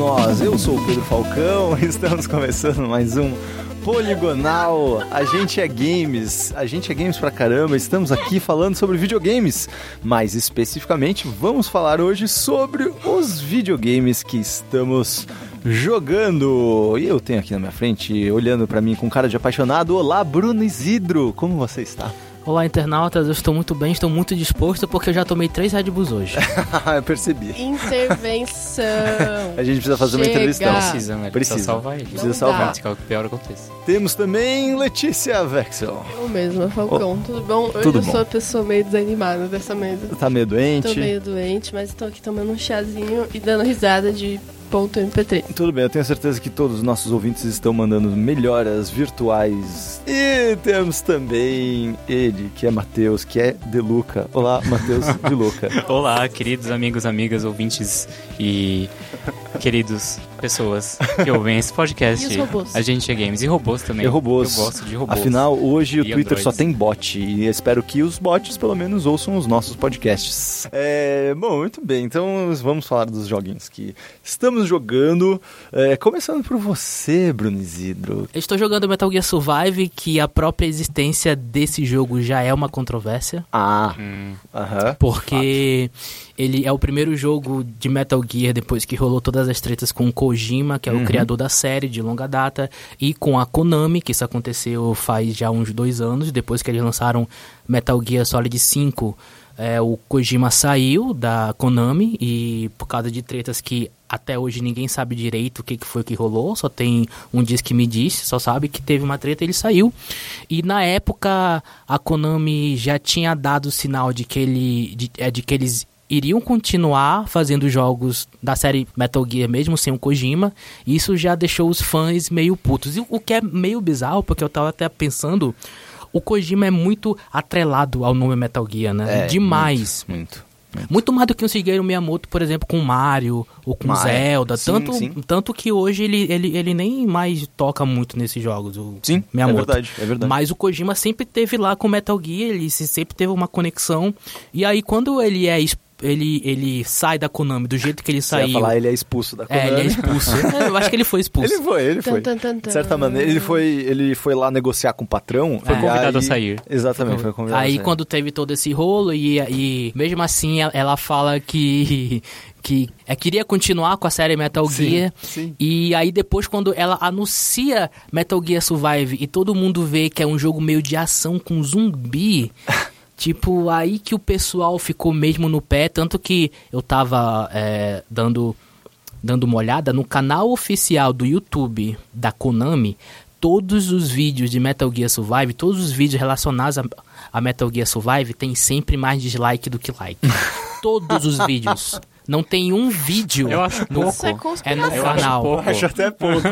nós. Eu sou o Pedro Falcão, estamos começando mais um Poligonal. A gente é games, a gente é games pra caramba. Estamos aqui falando sobre videogames. Mais especificamente, vamos falar hoje sobre os videogames que estamos jogando. E eu tenho aqui na minha frente, olhando para mim com cara de apaixonado. Olá, Bruno Isidro, como você está? Olá, internautas, eu estou muito bem, estou muito disposto porque eu já tomei três Red Bulls hoje. eu percebi. Intervenção. a gente precisa fazer Chega. uma intervenção. Precisa, né? Precisa. Precisa salvar ele. Precisa salvar. Que é o pior aconteça. Temos também Letícia Vexel. Eu mesma, Falcão. Oh. Tudo bom? Hoje Tudo eu bom. sou a pessoa meio desanimada dessa mesa. Tá meio doente? Tô meio doente, mas estou aqui tomando um chazinho e dando risada de MP3. Tudo bem, eu tenho certeza que todos os nossos ouvintes estão mandando melhoras virtuais. E temos também ele, que é Matheus, que é De Luca. Olá, Matheus De Luca. Olá, queridos amigos, amigas, ouvintes e queridos pessoas que ouvem esse podcast. E os robôs. A gente é games e robôs também. E robôs. Eu gosto de robôs. Afinal, hoje o Twitter androids. só tem bot e espero que os bots pelo menos ouçam os nossos podcasts. É, bom, muito bem. Então vamos falar dos joguinhos que estamos jogando. É, começando por você, Bruno Isidro. Eu estou jogando Metal Gear Survive, que a própria existência desse jogo já é uma controvérsia. Ah, hum. uh -huh. porque ele é o primeiro jogo de Metal Gear depois que rolou todas as tretas com o Kojima, que é uhum. o criador da série de longa data, e com a Konami, que isso aconteceu faz já uns dois anos, depois que eles lançaram Metal Gear Solid 5. É, o Kojima saiu da Konami e por causa de tretas que até hoje ninguém sabe direito o que, que foi que rolou, só tem um diz que me disse, só sabe que teve uma treta e ele saiu. E na época a Konami já tinha dado sinal de que, ele, de, é, de que eles iriam continuar fazendo jogos da série Metal Gear mesmo sem o Kojima. E isso já deixou os fãs meio putos. E o que é meio bizarro, porque eu tava até pensando, o Kojima é muito atrelado ao nome Metal Gear, né? É, Demais. Muito, muito. Muito. muito mais do que o Shigeru Miyamoto, por exemplo, com Mario ou com Mario. Zelda. Sim, tanto, sim. tanto que hoje ele, ele, ele nem mais toca muito nesses jogos. O sim, é Miyamoto. é verdade, é verdade. Mas o Kojima sempre teve lá com Metal Gear, ele sempre teve uma conexão. E aí, quando ele é ele, ele sai da Konami do jeito que ele saiu. Você falar, ele é expulso da Konami. É, ele é expulso. eu acho que ele foi expulso. Ele foi, ele foi. Tum, tum, tum, de certa maneira, ele foi, ele foi lá negociar com o patrão. Foi convidado aí, a sair. Exatamente, foi convidado Aí a sair. quando teve todo esse rolo e, e mesmo assim ela fala que que é, queria continuar com a série Metal Gear. Sim. E aí depois quando ela anuncia Metal Gear Survive e todo mundo vê que é um jogo meio de ação com zumbi, Tipo, aí que o pessoal ficou mesmo no pé, tanto que eu tava é, dando, dando uma olhada no canal oficial do YouTube da Konami, todos os vídeos de Metal Gear Survive, todos os vídeos relacionados a, a Metal Gear Survive tem sempre mais dislike do que like. todos os vídeos. Não tem um vídeo. Eu acho no, pouco. É no eu canal. Acho, acho até pouco.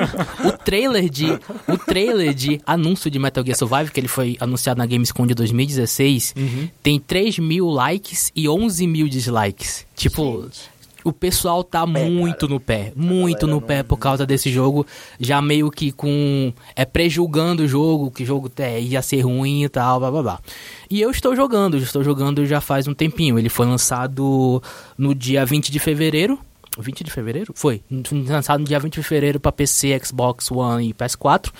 o trailer de o trailer de anúncio de Metal Gear Survive, que ele foi anunciado na Gamescom de 2016, uhum. tem 3 mil likes e 11 mil dislikes. Tipo, Gente o pessoal tá é, muito cara. no pé, muito no pé por causa desse jogo, já meio que com é prejulgando o jogo, que o jogo é, ia ser ruim e tal, blá blá blá. E eu estou jogando, estou jogando já faz um tempinho. Ele foi lançado no dia 20 de fevereiro. 20 de fevereiro? Foi. Lançado no dia 20 de fevereiro para PC, Xbox One e PS4.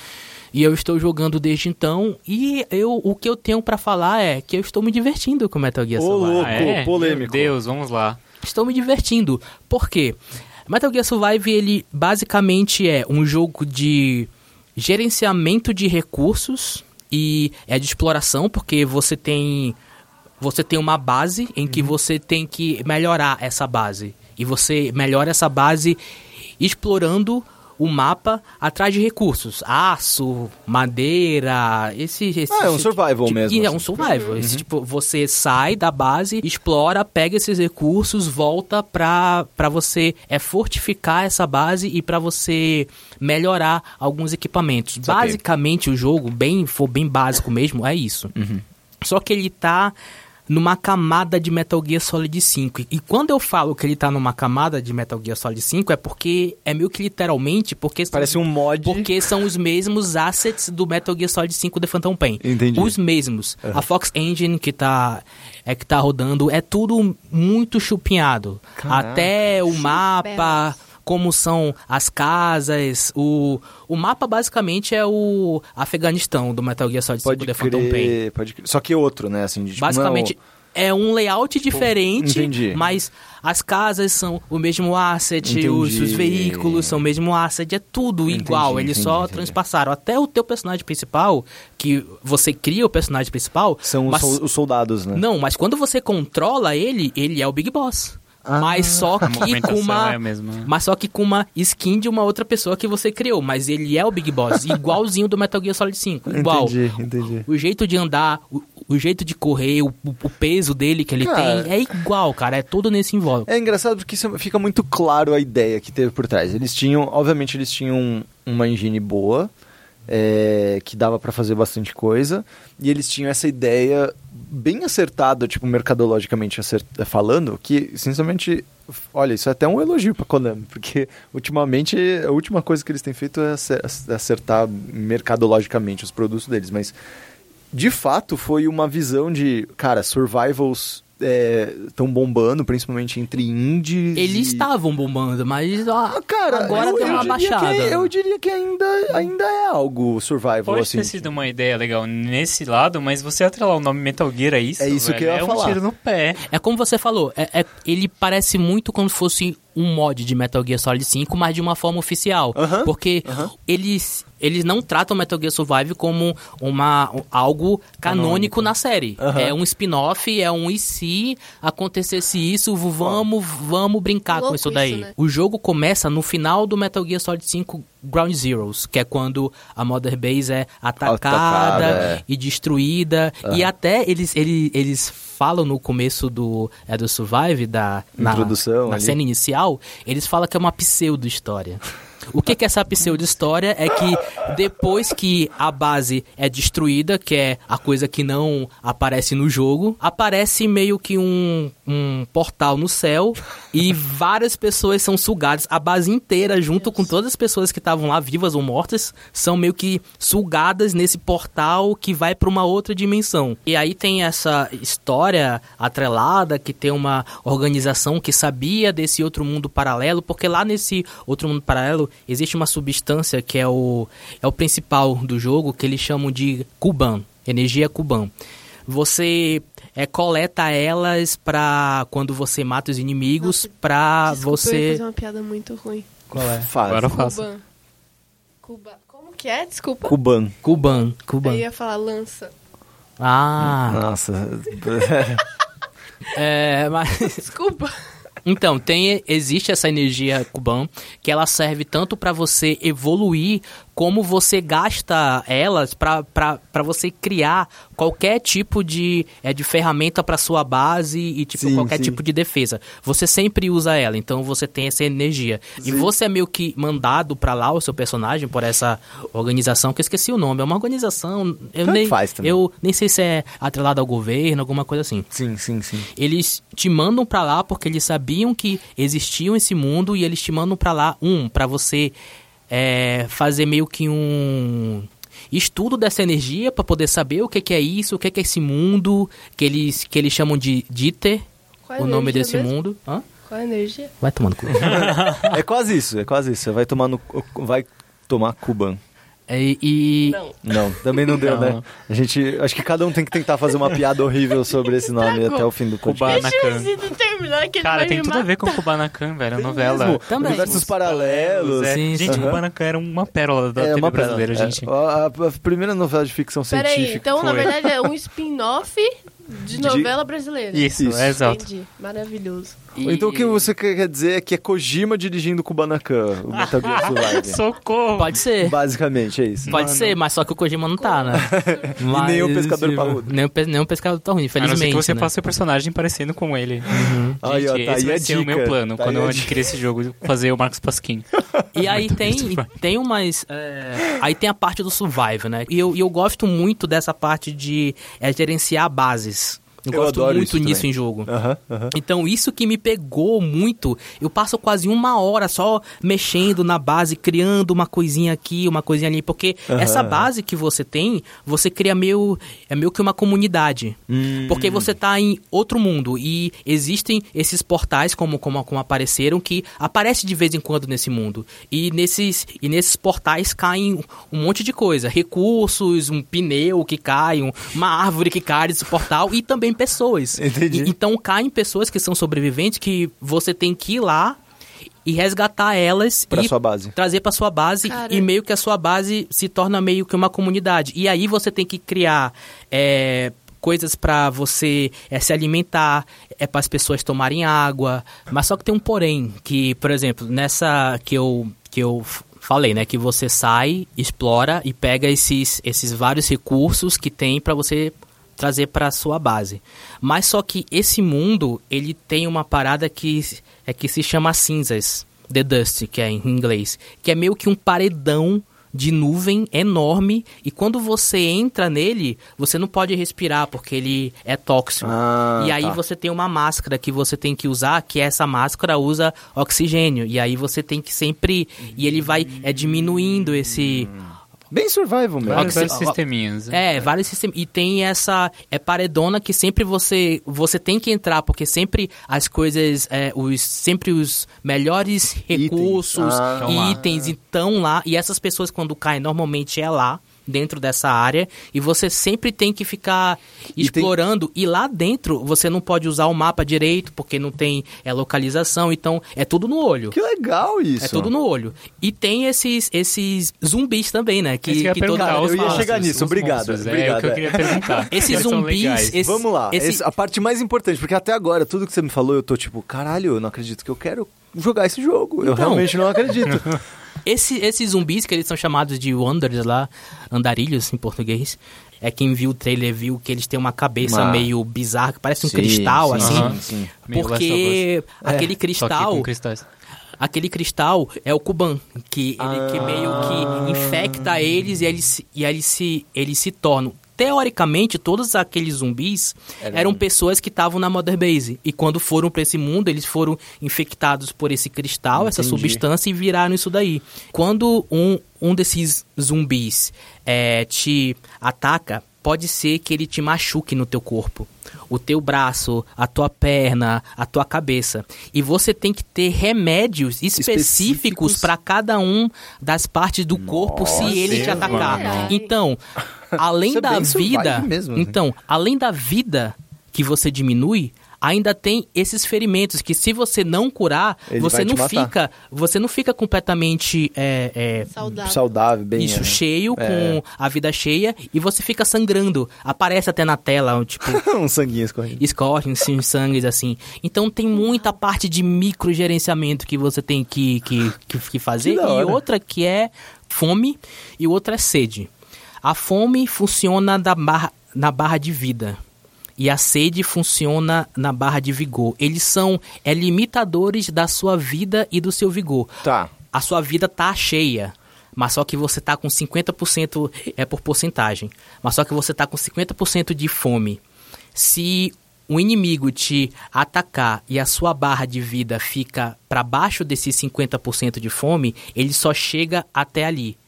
E eu estou jogando desde então. E eu, o que eu tenho para falar é que eu estou me divertindo com Metal Gear Solid. Ô, louco, ah, é? polêmico. Meu Deus, vamos lá estou me divertindo. Por quê? Metal Gear Survive, ele basicamente é um jogo de gerenciamento de recursos e é de exploração, porque você tem você tem uma base em que uhum. você tem que melhorar essa base. E você melhora essa base explorando o mapa atrás de recursos. Aço, madeira, esse... esse ah, é um survival tipo, mesmo. É um assim. survival. Uhum. Esse, tipo, você sai da base, explora, pega esses recursos, volta pra, pra você é, fortificar essa base e para você melhorar alguns equipamentos. Basicamente, o jogo, bem for bem básico mesmo, é isso. Uhum. Só que ele tá numa camada de Metal Gear Solid 5. E quando eu falo que ele tá numa camada de Metal Gear Solid 5, é porque é meio que literalmente, porque parece um mod. Porque são os mesmos assets do Metal Gear Solid 5 The Phantom Pain. Entendi. Os mesmos. Uhum. A Fox Engine que tá é que tá rodando é tudo muito chupinhado. Caraca. Até o mapa como são as casas, o, o mapa basicamente é o Afeganistão do Metal Gear Solid 5 Pode The Phantom Pain. pode crer. Só que outro, né? Assim, de, tipo, Basicamente é um layout diferente, entendi. mas as casas são o mesmo asset, Entendi. os, os veículos são o mesmo asset, é tudo Entendi, igual. Eles só entendi, entendi. transpassaram até o teu personagem principal, que você cria o personagem principal. São mas- os soldados, né? Não, mas quando você controla ele, ele é o Big Boss. Mas só A que com uma é a mesma. mas só que com uma skin de uma outra pessoa que você criou, mas ele é o Big Boss, igualzinho do Metal Gear Solid 5, igual. Entendi, entendi. O jeito de andar, o, o jeito de correr, o, o peso dele que ele Cara. tem, é igual, cara. É tudo nesse invólucro. É engraçado porque isso fica muito claro a ideia que teve por trás. Eles tinham, obviamente, eles tinham uma engine boa, é, que dava pra fazer bastante coisa, e eles tinham essa ideia bem acertada, tipo, mercadologicamente acert- falando, que, sinceramente, olha, isso é até um elogio pra Konami, porque ultimamente a última coisa que eles têm feito é acer- acertar mercadologicamente os produtos deles, mas de fato foi uma visão de, cara, survivals estão bombando, principalmente entre indies. Eles e- estavam bombando, mas ó, Ah, cara, agora eu uma diria baixada. Que, eu diria que ainda, ainda é algo survival, Pode assim. ter sido uma ideia legal nesse lado, mas você atrelar o nome Metal Gear a isso, É isso velho, que eu ia é um falar. tiro no pé. É como você falou, é- é- ele parece muito como se fosse um mod de Metal Gear Solid 5, mas de uma forma oficial. Porque eles, eles não tratam Metal Gear Survive como uma, algo canônico, na série. É um spin-off, é um e se acontecesse isso, vamos, vamos brincar com Louco isso daí. isso, né? O jogo começa no final do Metal Gear Solid 5 Ground Zeroes, que é quando a Mother Base é atacada, Atacada, é. e destruída. E até eles, eles, eles falam no começo do, é, do Survive, da, na, Introdução na ali. cena inicial, eles falam que é uma pseudo-história. O que, que é essa pseudo-história? É que depois que a base é destruída, que é a coisa que não aparece no jogo, aparece meio que um, um portal no céu e várias pessoas são sugadas. A base inteira, junto com todas as pessoas que estavam lá, vivas ou mortas, são meio que sugadas nesse portal que vai para uma outra dimensão. E aí tem essa história atrelada que tem uma organização que sabia desse outro mundo paralelo, porque lá nesse outro mundo paralelo existe uma substância que é o, é o principal do jogo, que eles chamam de Kuban, energia Kuban. Você é, coleta elas pra quando você mata os inimigos, Nossa, pra Desculpa, eu você. fazer uma piada muito ruim. Qual é? Faz. Agora. Cuban. Cuba. Como que é? Desculpa. Kuban. Kuban, Kuban. Eu ia falar lança. Ah, Nossa. é, mas. Desculpa. Então, tem, existe essa energia Kuban que ela serve tanto para você evoluir como você gasta elas para você criar qualquer tipo de, é, de ferramenta para sua base e tipo Sim, qualquer sim. tipo de defesa. Você sempre usa ela, então você tem essa energia. E você é meio que mandado para lá o seu personagem por essa organização que eu esqueci o nome. É uma organização, eu Tanto nem faz também. eu nem sei se é atrelado ao governo, alguma coisa assim sim, sim, sim. eles te mandam pra lá porque eles sabiam que existia esse mundo e eles te mandam pra lá um pra você é, fazer meio que um estudo dessa energia pra poder saber o que, que é isso, o que, que é esse mundo que eles que eles chamam de Dieter, Qual é a o nome energia desse mesmo? mundo. Hã? Qual é a energia? Vai tomando cu. É quase isso, é quase isso. Você vai tomar no. Vai tomar Kuban. É, e Não. Não, também não deu, Não. né? A gente. Acho que cada um tem que tentar fazer uma piada horrível sobre esse nome até o fim do podcast. Kubanacan. Cara, tem tudo a ver com matar. Kubanacan, velho, a novela. Mesmo, Também. Universos paralelos. É. Sim, gente, sim. Kubanacan era uma pérola da É TV uma brasileira, pena. gente. É, a, a primeira novela de ficção Pera aí, científica. então na foi. verdade é um spin-off de De- novela brasileira. Isso, Isso. é exato. Entendi. Maravilhoso. Ou Então o que você quer dizer é que é Kojima dirigindo Kubanacan, o Metal Gear Survive. Socorro! pode ser. Basicamente é isso. Pode Mano. ser, mas só que o Kojima não tá, né? Mas- nem o pescador parrudo. Nem o, pe- nem o pescador tá A não ser infelizmente. que você né? faça seu personagem parecendo com ele. Aí, ó, tá esse aí vai a ser o meu plano. Tá quando aí eu adquirir esse jogo, fazer o Marcos Pasquim. E aí tem, tem umas. é, aí tem a parte do survival, né? E eu, e eu gosto muito dessa parte de é, gerenciar bases. Eu, Eu gosto muito isso nisso também. em jogo. Então, isso que me pegou muito, eu passo quase uma hora só mexendo na base, criando uma coisinha aqui, uma coisinha ali, porque essa base que você tem, você cria meio, é meio que uma comunidade. Hum. Porque você tá em outro mundo e existem esses portais, como, como, como apareceram, que aparecem de vez em quando nesse mundo. E nesses, e nesses portais caem um monte de coisa. Recursos, um pneu que cai, um- uma árvore que cai desse portal e também pessoas. Entendi. E- então caem pessoas que são sobreviventes que você tem que ir lá e resgatar elas Pra e sua base. trazer pra sua base Cara. e meio que a sua base se torna meio que uma comunidade. E aí você tem que criar é, coisas pra você é, se alimentar, é para as pessoas tomarem água, mas só que tem um porém que, por exemplo, nessa que eu que eu falei, né, que você sai, explora e pega esses esses vários recursos que tem pra você trazer para sua base. Mas só que esse mundo, ele tem uma parada que é que se chama cinzas, the dust, que é em inglês, que é meio que um paredão de nuvem enorme e quando você entra nele, você não pode respirar porque ele é tóxico. Ah, e aí tá. você tem uma máscara que você tem que usar, que essa máscara usa oxigênio e aí você tem que sempre e ele vai é diminuindo esse Bem survival mesmo. Vários, vários sisteminhas. é, vários sistemas. E tem essa. É paredona que sempre você. Você tem que entrar, porque sempre as coisas. é, os, sempre os melhores recursos Ah. Estão lá. e itens estão lá. E essas pessoas, quando caem, normalmente é lá. Dentro dessa área, e você sempre tem que ficar E explorando. E lá dentro você não pode usar o mapa direito, porque não tem é, localização, então é tudo no olho. Que legal isso. É tudo no olho. E tem esses, esses zumbis também, né? Que, que eu que perguntar, hora eu ia chegar nisso, obrigado, monstros, obrigado, É o que eu é. queria perguntar. Esses zumbis, esse- Vamos lá, esse- esse- a parte mais importante, porque até agora, tudo que você me falou, eu tô tipo, caralho, eu não acredito que eu quero jogar esse jogo. Eu Então. realmente não acredito. Esse- esses zumbis, que eles são chamados de Wanderers lá, andarilhos em português, é quem viu o trailer viu que eles têm uma cabeça Uma- meio bizarra, que parece um Sim, cristal, sim, assim. Aham. sim. Porque É, aquele cristal, aquele cristal é o Kuban, que ele que meio Ah. que infecta eles e eles, e eles se eles se tornam Teoricamente, todos aqueles zumbis Eram- pessoas que estavam na Mother Base. E quando foram pra esse mundo, eles foram infectados por esse cristal, essa Entendi. substância, e viraram isso daí. Quando um, um desses zumbis é, te ataca, pode ser que ele te machuque no teu corpo. O teu braço, a tua perna, a tua cabeça. E você tem que ter remédios específicos Específicos. para cada um das partes do corpo se ele te Nossa, atacar. mano. Então, além é da vida, mesmo, assim. então, além da vida que você diminui, ainda tem esses ferimentos que se você não curar, Ele você não fica, você não fica completamente é, é, Saudável. Saudável, bem. isso, é. cheio, É. com a vida cheia, e você fica sangrando. Aparece até na tela, tipo, um sanguinho escorrendo. escorrem assim, sangues assim. Então tem muita parte de microgerenciamento que você tem que, que, que, que fazer. Que e outra que é fome e outra é sede. A fome funciona da barra, na barra de vida. E a sede funciona na barra de vigor. Eles são é, limitadores da sua vida e do seu vigor Tá. a sua vida tá cheia. Mas só que você tá com 50% é por porcentagem. Mas só que você tá com 50% de fome. Se um inimigo te atacar e a sua barra de vida fica para baixo desses 50% de fome, ele só chega até ali.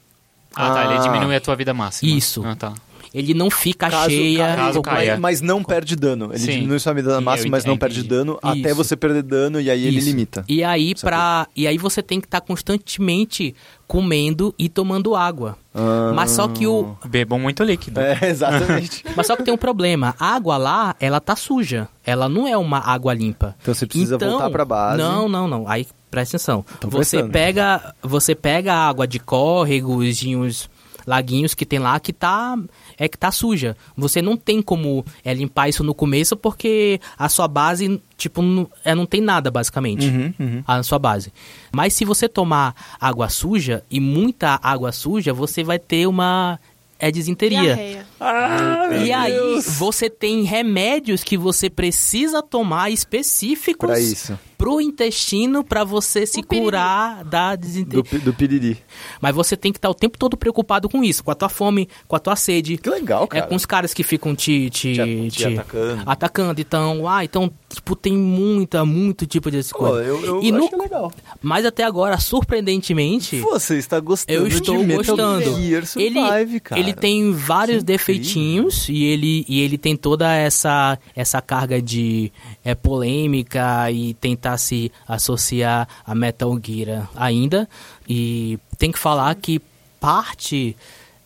Ah, tá. Ele Ah. diminui a tua vida máxima. Isso. Ah, tá. Ele não fica Caso, cheia. caso mas- caia. Mas não perde dano. Ele Sim. diminui sua vida Sim, máxima, mas não perde dano até Isso. você perder dano e aí ele Isso. limita. E aí para e aí você tem que estar constantemente comendo e tomando água. Ah. Mas só que o Bebam muito líquido. É, exatamente. Mas só que tem um problema. A água lá, ela tá suja. Ela não é uma água limpa. Então você precisa voltar pra base. Não, não, não. Aí presta atenção. Tô Você pega, você pega a água de córregos, de uns laguinhos que tem lá que tá é que tá suja. Você não tem como é, limpar isso no começo porque a sua base tipo não, é, não tem nada basicamente Uhum, uhum. a sua base. Mas se você tomar água suja e muita água suja, você vai ter uma é disenteria. Ah, E aí, você tem remédios que você precisa tomar específicos Pra isso. pro intestino pra você se curar da Do, disenteria. pi- do piriri. Mas você tem que estar o tempo todo preocupado com isso, com a tua fome, com a tua sede. Que legal, É cara. com os caras que ficam te, te, Te- te atacando. atacando. Então, ah, então, tipo, tem muita, muito tipo de coisa. eu, eu e no, acho legal. mas até agora, surpreendentemente, Você está gostando eu estou de Metal gostando. Gear Survive, ele, cara. ele tem vários defeitinhos e ele, e ele tem toda essa, essa carga de é, polêmica e tentar se associar a Metal Gear ainda. E tem que falar que parte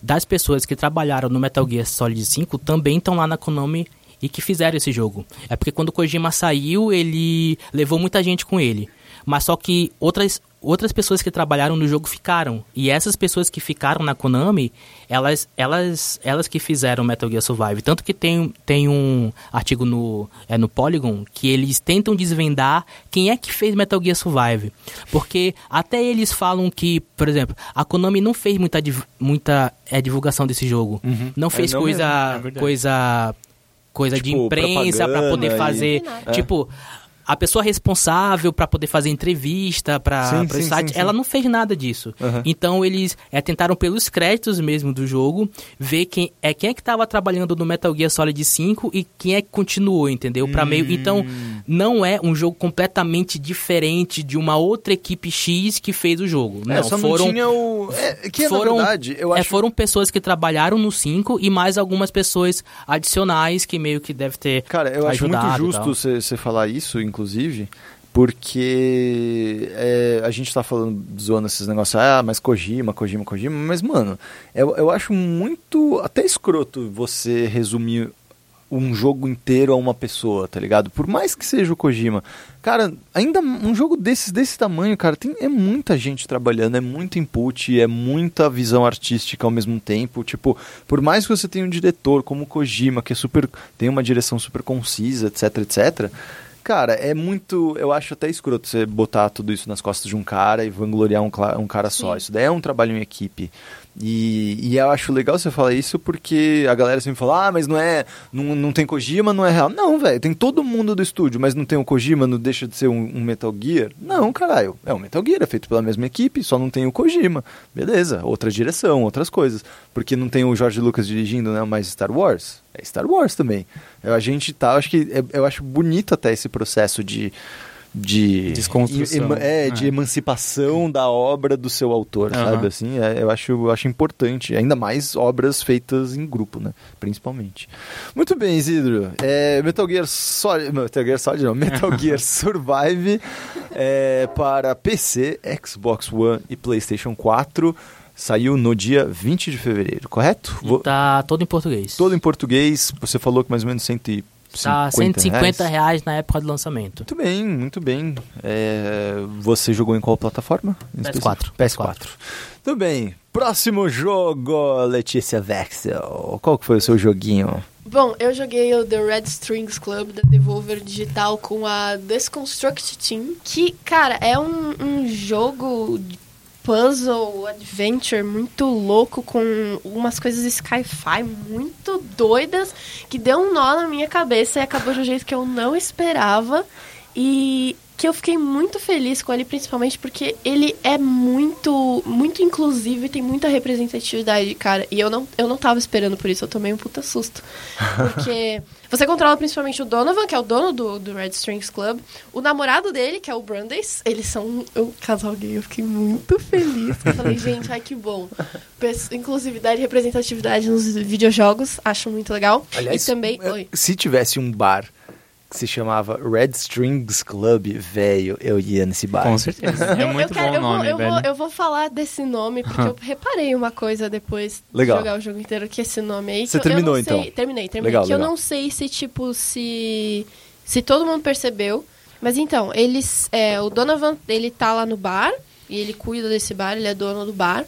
das pessoas que trabalharam no Metal Gear Solid 5 também estão lá na Konami e que fizeram esse jogo. É porque quando o Kojima saiu, ele levou muita gente com ele. Mas só que outras, outras pessoas que trabalharam no jogo ficaram. E essas pessoas que ficaram na Konami, elas, elas, elas que fizeram Metal Gear Survive. Tanto que tem, tem um artigo no, é, no Polygon que eles tentam desvendar quem é que fez Metal Gear Survive. Porque até eles falam que, por exemplo, a Konami não fez muita, muita é, divulgação desse jogo. Não fez não coisa, mesmo, é coisa, coisa de Tipo, imprensa pra poder fazer. e- Tipo, a pessoa responsável pra poder fazer entrevista para Sim, o sim, site, sim, sim. ela não fez nada disso. Aham. Então eles é, tentaram pelos créditos mesmo do jogo ver quem é quem é que estava trabalhando no Metal Gear Solid 5 e quem é que continuou, entendeu? Para meio. Então Hum. não é um jogo completamente diferente de uma outra equipe X que fez o jogo. É, não, só foram não tinha o... É, que foram, na verdade, eu é, acho... foram pessoas que trabalharam no 5 e mais algumas pessoas adicionais que meio que deve ter Cara, eu acho muito justo você falar isso, inclusive, porque é, a gente tá falando, zoando esses negócios, ah, mas Kojima, Kojima, Kojima, mas, mano, eu, eu acho muito, até escroto você resumir um jogo inteiro a uma pessoa, tá ligado? Por mais que seja o Kojima. Cara, ainda um jogo desses, desse tamanho, cara, tem, é muita gente trabalhando, é muito input, é muita visão artística ao mesmo tempo. Tipo, por mais que você tenha um diretor como o Kojima, que é super. tem uma direção super concisa, etc, etc. Cara, é muito. Eu acho até escroto você botar tudo isso nas costas de um cara e vangloriar um, um cara só. Sim. Isso daí é um trabalho em equipe. E, e eu acho legal você falar isso porque a galera sempre fala, ah, mas não é. Não, não tem Kojima, não é real. Não, velho, tem todo mundo do estúdio, mas não tem o Kojima, não deixa de ser um, um Metal Gear? Não, caralho. É um Metal Gear, é feito pela mesma equipe, só não tem o Kojima. Beleza, outra direção, outras coisas. Porque não tem o George Lucas dirigindo, né? Mas Star Wars. É Star Wars também. A gente tá, acho que. é- eu acho bonito até esse processo de. De Desconstrução. ema- é, de É. emancipação da obra do seu autor, Aham. sabe? Assim, é, eu, acho, eu acho importante. Ainda mais obras feitas em grupo, né? Principalmente. Muito bem, Isidro. É, Metal Gear Solid. Metal Gear Solid não. Metal Gear Survive é, para PC, Xbox One e PlayStation 4. Saiu no dia 20 de fevereiro, correto? E Vou- tá todo em português. Todo em português. Você falou que mais ou menos 150 Tá 150 reais. reais na época do lançamento. Muito bem, muito bem. É, você jogou em qual plataforma? Em PS4. específico? PS4. Muito bem. Próximo jogo, Letícia Vexel. Qual que foi o seu joguinho? Bom, eu joguei o The Red Strings Club da Devolver Digital com a Desconstruct Team, que, cara, é um, um jogo puzzle, adventure muito louco, com umas coisas sci-fi muito doidas, que deu um nó na minha cabeça e acabou de um jeito que eu não esperava. E que eu fiquei muito feliz com ele, principalmente porque ele é muito, muito inclusivo e tem muita representatividade, cara. E eu não, eu não tava esperando por isso, eu tomei um puta susto. Porque você controla principalmente o Donovan, que é o dono do, do Red Strings Club, o namorado dele, que é o Brandeis, eles são um, um casal gay, eu fiquei muito feliz. Eu falei, gente, ai que bom. Inclusividade e representatividade nos videojogos, acho muito legal. e também. é, Oi. se tivesse um bar que se chamava Red Strings Club, velho, eu ia nesse bar. Com certeza. É Eu- muito eu quero- bom o eu vou- nome, eu velho. Vou, eu vou falar desse nome, porque eu reparei uma coisa depois Legal. de jogar o jogo inteiro, que esse nome aí... Você eu- eu terminou, não sei- então? Terminei, terminei. Legal, que eu legal. não sei se, tipo, se... Se todo mundo percebeu. Mas então, eles... É, o Donovan, ele tá lá no bar, e ele cuida desse bar, ele é dono do bar.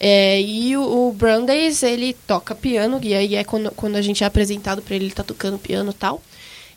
É, e o, o Brandeis, ele toca piano, e aí é quando, quando a gente é apresentado pra ele, ele tá tocando piano e tal.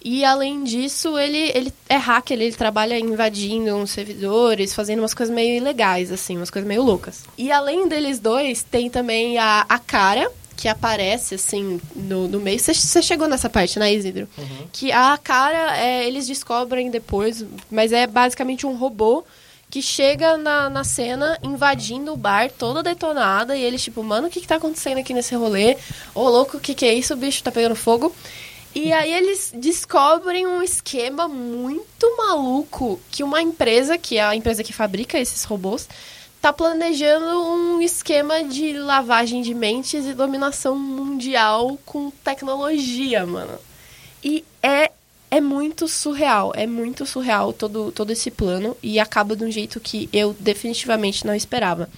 E além disso, ele, ele é hacker, ele trabalha invadindo uns servidores, fazendo umas coisas meio ilegais, assim, umas coisas meio loucas. E além deles dois, tem também a, a Cara, que aparece, assim, no, no meio. Você chegou nessa parte, né, Isidro? Que a cara, é, eles descobrem depois, mas é basicamente um robô que chega na, na cena invadindo o bar toda detonada e eles, tipo, mano, o que, que tá acontecendo aqui nesse rolê? Ô, louco, o que, que é isso? O bicho tá pegando fogo. E aí eles descobrem um esquema muito maluco que uma empresa, que é a empresa que fabrica esses robôs, tá planejando um esquema de lavagem de mentes e dominação mundial com tecnologia, mano. E é é muito surreal, é muito surreal todo, todo esse plano e acaba de um jeito que eu definitivamente não esperava.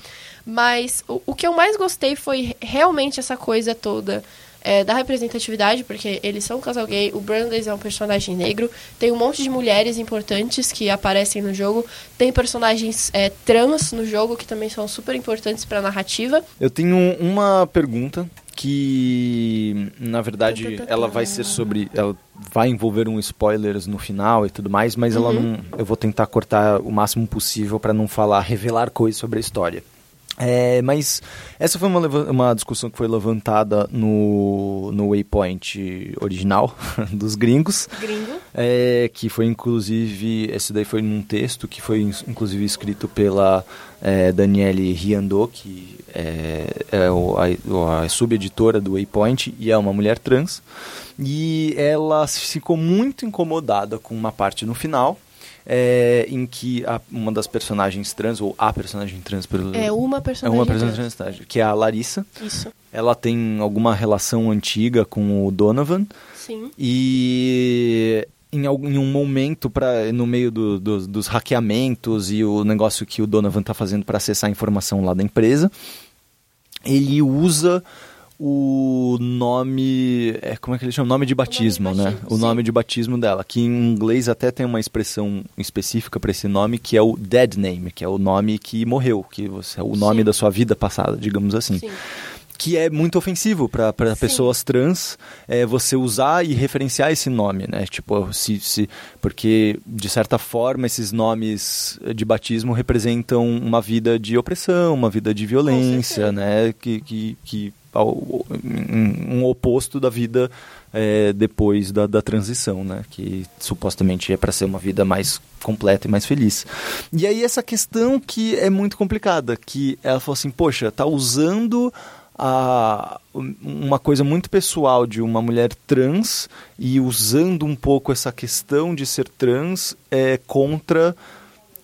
Mas o, o que eu mais gostei foi realmente essa coisa toda é, da representatividade, porque eles são um casal gay, o Brandes é um personagem negro, tem um monte de mulheres importantes que aparecem no jogo, tem personagens é, trans no jogo que também são super importantes para a narrativa. Eu tenho uma pergunta que na verdade ela vai ser sobre ela vai envolver um spoilers no final e tudo mais mas ela Uhum. não eu vou tentar cortar o máximo possível para não falar revelar coisas sobre a história é, mas essa foi uma, uma discussão que foi levantada no, no Waypoint original dos gringos Gringo. é, que foi inclusive, esse daí foi num texto que foi inclusive escrito pela é, Daniele Riando, que é, é o- a, a subeditora do Waypoint e é uma mulher trans. E ela ficou muito incomodada com uma parte no final. É, em que a- uma das personagens trans, ou a personagem trans, pelo, É uma é personagem. uma trans. personagem trans, que é a Larissa. Isso, Ela tem alguma relação antiga com o Donovan. sim. E em, algum, em um momento para no meio do- do- dos hackeamentos e o negócio que o Donovan está fazendo para acessar a informação lá da empresa, ele usa o nome, é, como é que ele chama? Nome de batismo, né? batismo, O sim. nome de batismo dela, que em inglês até tem uma expressão específica para esse nome, que é o dead name, que é o nome que morreu, que você, é o nome Sim. da sua vida passada, digamos assim Sim. que é muito ofensivo para pessoas trans é, você usar e referenciar esse nome, né? Tipo, se, se, porque de certa forma esses nomes de batismo representam uma vida de opressão, uma vida de violência, né? Que, que, que um, um oposto da vida é, depois da, da transição, né? Que supostamente é para ser uma vida mais completa e mais feliz. E aí essa questão que é muito complicada, que ela falou assim, poxa, tá usando a, uma coisa muito pessoal de uma mulher trans e usando um pouco essa questão de ser trans é, contra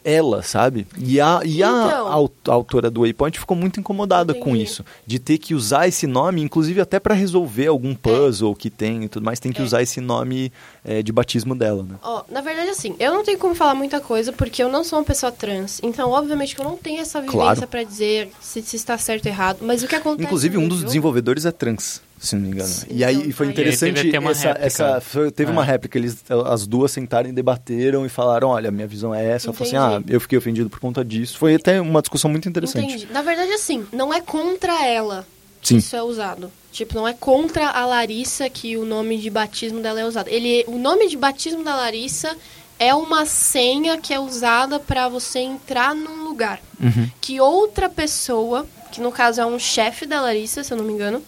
ela, sabe? E a, e a, Então. a autora do Waypoint ficou muito incomodada com Entendi. isso, de ter que usar esse nome, inclusive até para resolver algum puzzle que tem e tudo mais, tem que É. usar esse nome é, de batismo dela, né? Ó, na verdade, assim, eu não tenho como falar muita coisa porque eu não sou uma pessoa trans. Então, obviamente, que eu não tenho essa vivência Claro. pra dizer se, se está certo ou errado. Mas o que acontece. Inclusive, um dos jogo- desenvolvedores é trans, se não me engano. Sim, e aí então, foi interessante E aí teve essa, réplica. essa foi- teve É. uma réplica, eles as duas sentaram e debateram e falaram, olha, minha visão é essa. Eu falei assim, ah, eu fiquei ofendido por conta disso. Foi até uma discussão muito interessante. Entendi. Na verdade, assim, não é contra ela que Sim. isso é usado. Tipo, não é contra a Larissa que o nome de batismo dela é usado. Ele, o nome de batismo da Larissa é uma senha que é usada pra você entrar num lugar. Uhum. Que outra pessoa, que no caso é um chefe da Larissa, se eu não me engano,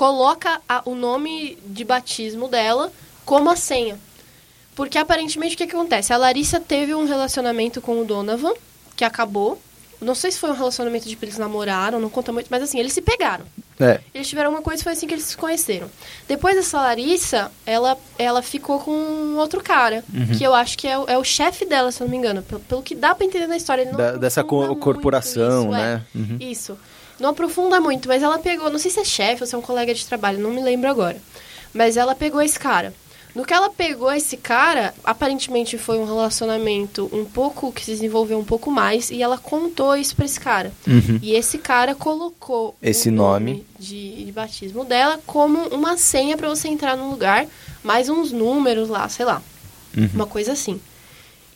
coloca a- o nome de batismo dela como a senha. Porque aparentemente o que, que acontece? A Larissa teve um relacionamento com o Donovan, que acabou. Não sei se foi um relacionamento de eles namoraram, não conta muito, mas assim, eles se pegaram. É, Eles tiveram uma coisa e foi assim que eles se conheceram. Depois dessa Larissa, ela, ela ficou com um outro cara, Uhum. que eu acho que é, o- é o chefe dela, se eu não me engano. Pelo, pelo que dá pra entender na história. Ele não da- dessa co- corporação, isso, é. né? Uhum. Isso. Não aprofunda muito, mas ela pegou, não sei se é chefe ou se é um colega de trabalho, não me lembro agora. Mas ela pegou esse cara. No que ela pegou esse cara, aparentemente foi um relacionamento um pouco que se desenvolveu um pouco mais e ela contou isso pra esse cara. Uhum. E esse cara colocou Esse o nome. de, de batismo dela como uma senha pra você entrar no lugar, mais uns números lá, sei lá. Uhum. Uma coisa assim.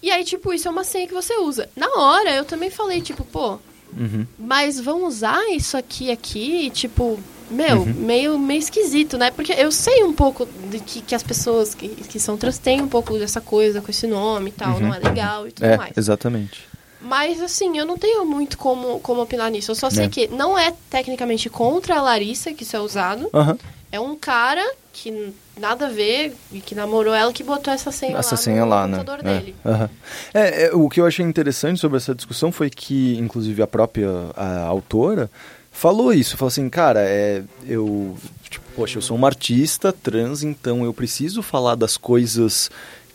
E aí, tipo, isso é uma senha que você usa. Na hora, eu também falei, tipo, pô, Uhum. mas vão usar isso aqui aqui, tipo, meu, Uhum. meio, meio esquisito, né? Porque eu sei um pouco de que, que as pessoas que, que são trans têm um pouco dessa coisa com esse nome e tal, Uhum. não é legal e tudo É, mais. exatamente. Mas assim, eu não tenho muito como, como opinar nisso. Eu só sei É. que não é tecnicamente contra a Larissa que isso é usado. Aham. É um cara que nada a ver e que namorou ela que botou essa senha Essa lá senha no lá, né? computador É, dele. aham. É, é, o que eu achei interessante sobre essa discussão foi que, inclusive, a própria a autora falou isso. Falou assim, cara, é, eu, tipo, poxa, eu sou uma artista trans, então eu preciso falar das coisas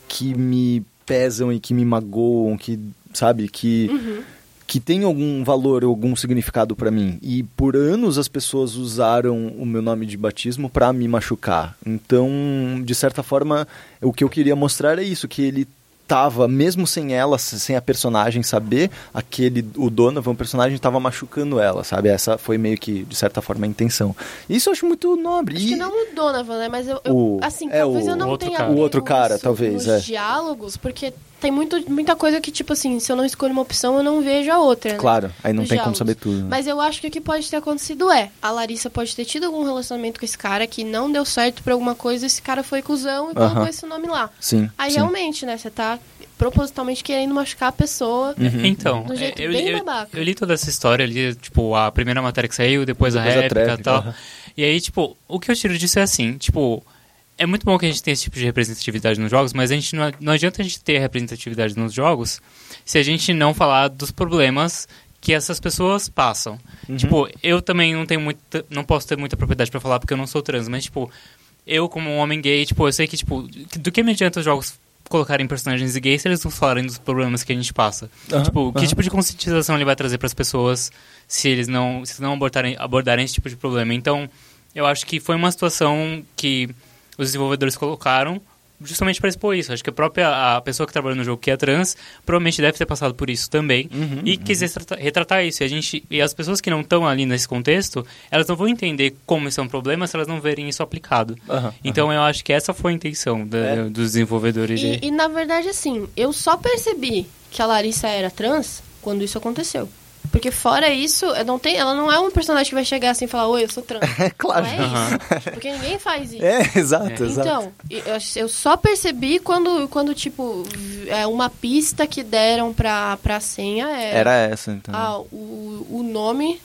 que me pesam e que me magoam, que, sabe, que Uhum. Que tem algum valor, algum significado pra mim. E por anos as pessoas usaram o meu nome de batismo pra me machucar. Então, de certa forma, o que eu queria mostrar é isso, que ele tava, mesmo sem ela, sem a personagem saber, aquele, o Donovan, o personagem, tava machucando ela, sabe? Essa foi meio que, de certa forma, a intenção. Isso eu acho muito nobre. Acho E- que não o Donovan, né? Mas eu, eu- O- assim, é, talvez o eu não outro tenha cara. O outro cara, talvez, nos é. diálogos, porque tem muito, muita coisa que, tipo assim, se eu não escolho uma opção, eu não vejo a outra, né? Claro, aí não Nos tem como diálogos. saber tudo. né? Mas eu acho que o que pode ter acontecido é, a Larissa pode ter tido algum relacionamento com esse cara que não deu certo por alguma coisa, esse cara foi cuzão e colocou Aham. esse nome lá. Sim, Aí sim. realmente, né, você tá propositalmente querendo machucar a pessoa. Uhum. Então, Do jeito eu, bem eu, babaca. eu li toda essa história, li, tipo, a primeira matéria que saiu, depois a Depois a réplica e tal. aham. E aí, tipo, o que eu tiro disso é assim, tipo, é muito bom que a gente tenha esse tipo de representatividade nos jogos, mas a gente não, não adianta a gente ter representatividade nos jogos se a gente não falar dos problemas que essas pessoas passam. Uhum. Tipo, eu também não tenho muita, não posso ter muita propriedade pra falar porque eu não sou trans, mas tipo, eu como um homem gay, tipo, eu sei que tipo, do que me adianta os jogos colocarem personagens gays se eles não falarem dos problemas que a gente passa? Aham, Tipo, que aham. tipo de conscientização ele vai trazer para as pessoas se eles não, se não abordarem, abordarem esse tipo de problema? Então, eu acho que foi uma situação que os desenvolvedores colocaram justamente para expor isso. Acho que a própria a pessoa que trabalha no jogo que é trans provavelmente deve ter passado por isso também Uhum, e quis retratar, retratar isso. E a gente e as pessoas que não estão ali nesse contexto, elas não vão entender como isso é um problema se elas não verem isso aplicado. Aham, Então, eu acho que essa foi a intenção da- É. dos desenvolvedores. de- E, e, na verdade, assim, eu só percebi que a Larissa era trans quando isso aconteceu. Porque fora isso, não tem, ela não é um personagem que vai chegar assim e falar, oi, eu sou trans. É claro. Não é isso. Porque ninguém faz isso. É, exato, É. exato. Então, eu, eu só percebi quando, quando tipo, é uma pista que deram pra, pra senha era, Era essa, então. ah, o, o nome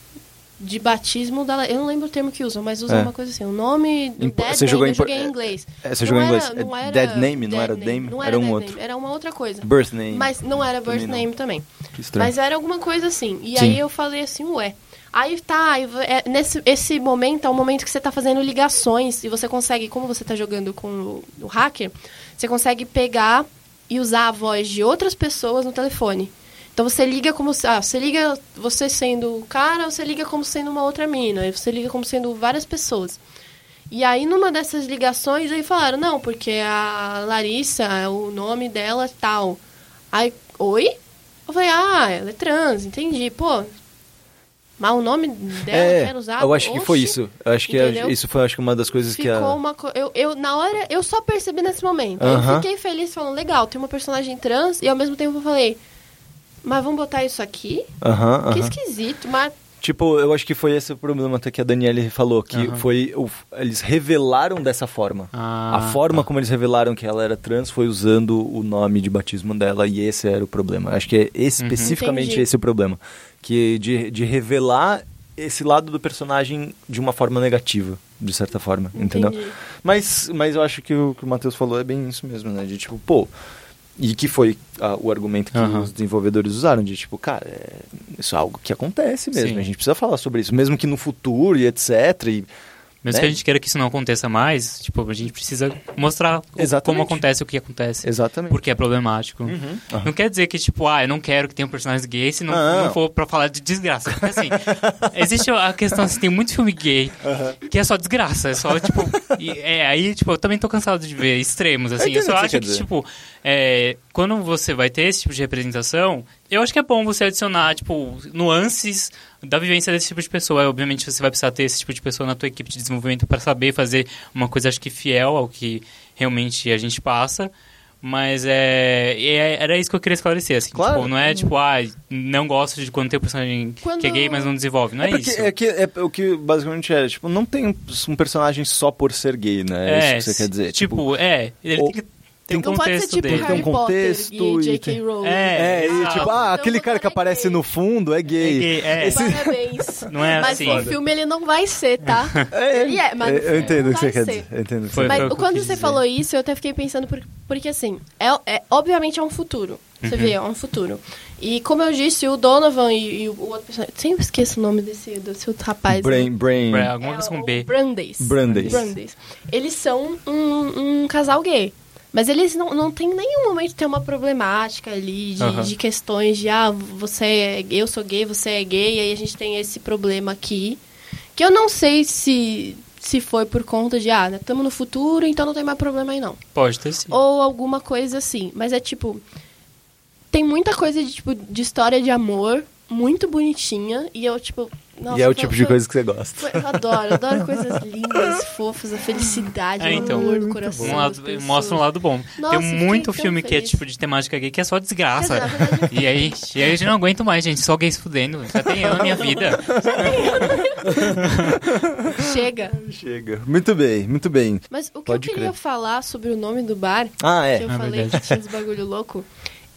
de batismo da... Eu não lembro o termo que usam, mas usam É. uma coisa assim, o nome do Impo- dead você jogou name, eu em joguei em inglês. É, você Não jogou em era- inglês. não É era Dead Name, não dead era não Era um outro. name, era uma outra coisa. Birth Name. Mas não era birth Também não. name também. Que estranho. Mas era alguma coisa assim. E Sim. aí eu falei assim, ué. Aí tá, é, nesse esse momento é o momento que você tá fazendo ligações e você consegue, como você tá jogando com o, o hacker, você consegue pegar e usar a voz de outras pessoas no telefone. Então você liga como ah, você liga você sendo o cara, você liga como sendo uma outra mina, aí você liga como sendo várias pessoas. E aí, numa dessas ligações, aí falaram, não, porque a Larissa, o nome dela é tal. Aí, oi? Eu falei, ah, ela é trans, entendi. Pô, mas o nome dela É, quer usar? eu acho que foi Oxi. isso. Eu acho que a- Entendeu? isso foi acho que uma das coisas que Ficou a... uma co... eu, eu, na hora, eu só percebi nesse momento. Aí Aham. Eu fiquei feliz, falando, legal, tem uma personagem trans, e ao mesmo tempo eu falei, mas vamos botar isso aqui? Aham, Que esquisito, mas... Tipo, eu acho que foi esse o problema até que a Daniele falou, que Aham. foi... o- eles revelaram dessa forma. Ah, a forma como eles revelaram que ela era trans foi usando o nome de batismo dela e esse era o problema. Acho que é especificamente Entendi. esse o problema. Que de, de revelar esse lado do personagem de uma forma negativa, de certa forma, entendeu? Entendi. Mas, mas eu acho que o que o Matheus falou é bem isso mesmo, né? De tipo, pô. E que foi ah, o argumento que Aham. os desenvolvedores usaram, de tipo, cara, é- isso é algo que acontece mesmo. Sim. A gente precisa falar sobre isso, mesmo que no futuro e etc. E, Mesmo né? que a gente queira que isso não aconteça mais, tipo, a gente precisa mostrar o- como acontece o que acontece. Exatamente. Porque é problemático. Uhum. Aham. Não quer dizer que, tipo, ah, eu não quero que tenha um personagem gay se não, Não. não for pra falar de desgraça. Porque, assim, existe a questão, assim, tem muito filme gay que é só desgraça. É só, tipo... e, é, aí, tipo, eu também tô cansado de ver extremos, assim. Eu, entendo só que acho que, tipo, é, quando você vai ter esse tipo de representação, eu acho que é bom você adicionar, tipo, nuances da vivência desse tipo de pessoa. Obviamente, você vai precisar ter esse tipo de pessoa na tua equipe de desenvolvimento para saber fazer uma coisa, acho que fiel ao que realmente a gente passa. Mas é, é- Era isso que eu queria esclarecer, assim. Claro. Tipo, não é tipo, ah, não gosto de quando tem um personagem Quando- que é gay, mas não desenvolve. Não é, É porque isso. é, que, é o que basicamente é, tipo, não tem um, um personagem só por ser gay, né? É, isso que você quer dizer. Tipo, é, ele ou- tem que Tem um não pode ser contexto tipo dele. Harry Tem um contexto Potter e e Rowling. É, É, e tipo, ah, Então, aquele cara que é aparece gay. no fundo é É gay. gay, é. Esse- Parabéns. Não é Mas assim. no filme ele não vai ser, tá? Ele é, mas no eu entendo o que você quer dizer. Eu entendo o que Foi- Mas o que eu quando você dizer. falou isso, eu até fiquei pensando, por- porque assim, é, é- obviamente é um futuro. Você vê, é um futuro. E como eu disse, o Donovan e, e o outro personagem. Sempre esqueço o nome desse, desse outro rapaz. Brain, brain, Bra- Alguma É coisa com o B. Brandeis. Brandeis. Brandeis. Eles são um, um casal gay. Mas eles não, não tem em nenhum momento tem uma problemática ali de, Aham. de questões de ah, você é, eu sou gay, você é gay, e aí a gente tem esse problema aqui. Que eu não sei se, se foi por conta de, ah, estamos no futuro, então não tem mais problema aí não. Pode ter sido. Ou alguma coisa assim. Mas é tipo. Tem muita coisa de, tipo, de história de amor, muito bonitinha. E eu, tipo. Nossa, e é o foi- tipo de coisa que você gosta. foi- Eu adoro, adoro coisas lindas, fofas, a felicidade, É, o então. amor do coração. Um lado, mostra um lado bom. Nossa, Tem muito filme que é tipo de temática gay que é só desgraça. Verdade, eu E aí, e aí eu já não aguento mais, gente. Só gays fudendo. Já tem eu na minha vida. Chega. Chega. Muito bem, muito bem. Mas o que Pode eu queria crer. falar sobre o nome do bar, Ah, que é. eu É falei verdade. que tinha uns bagulho louco,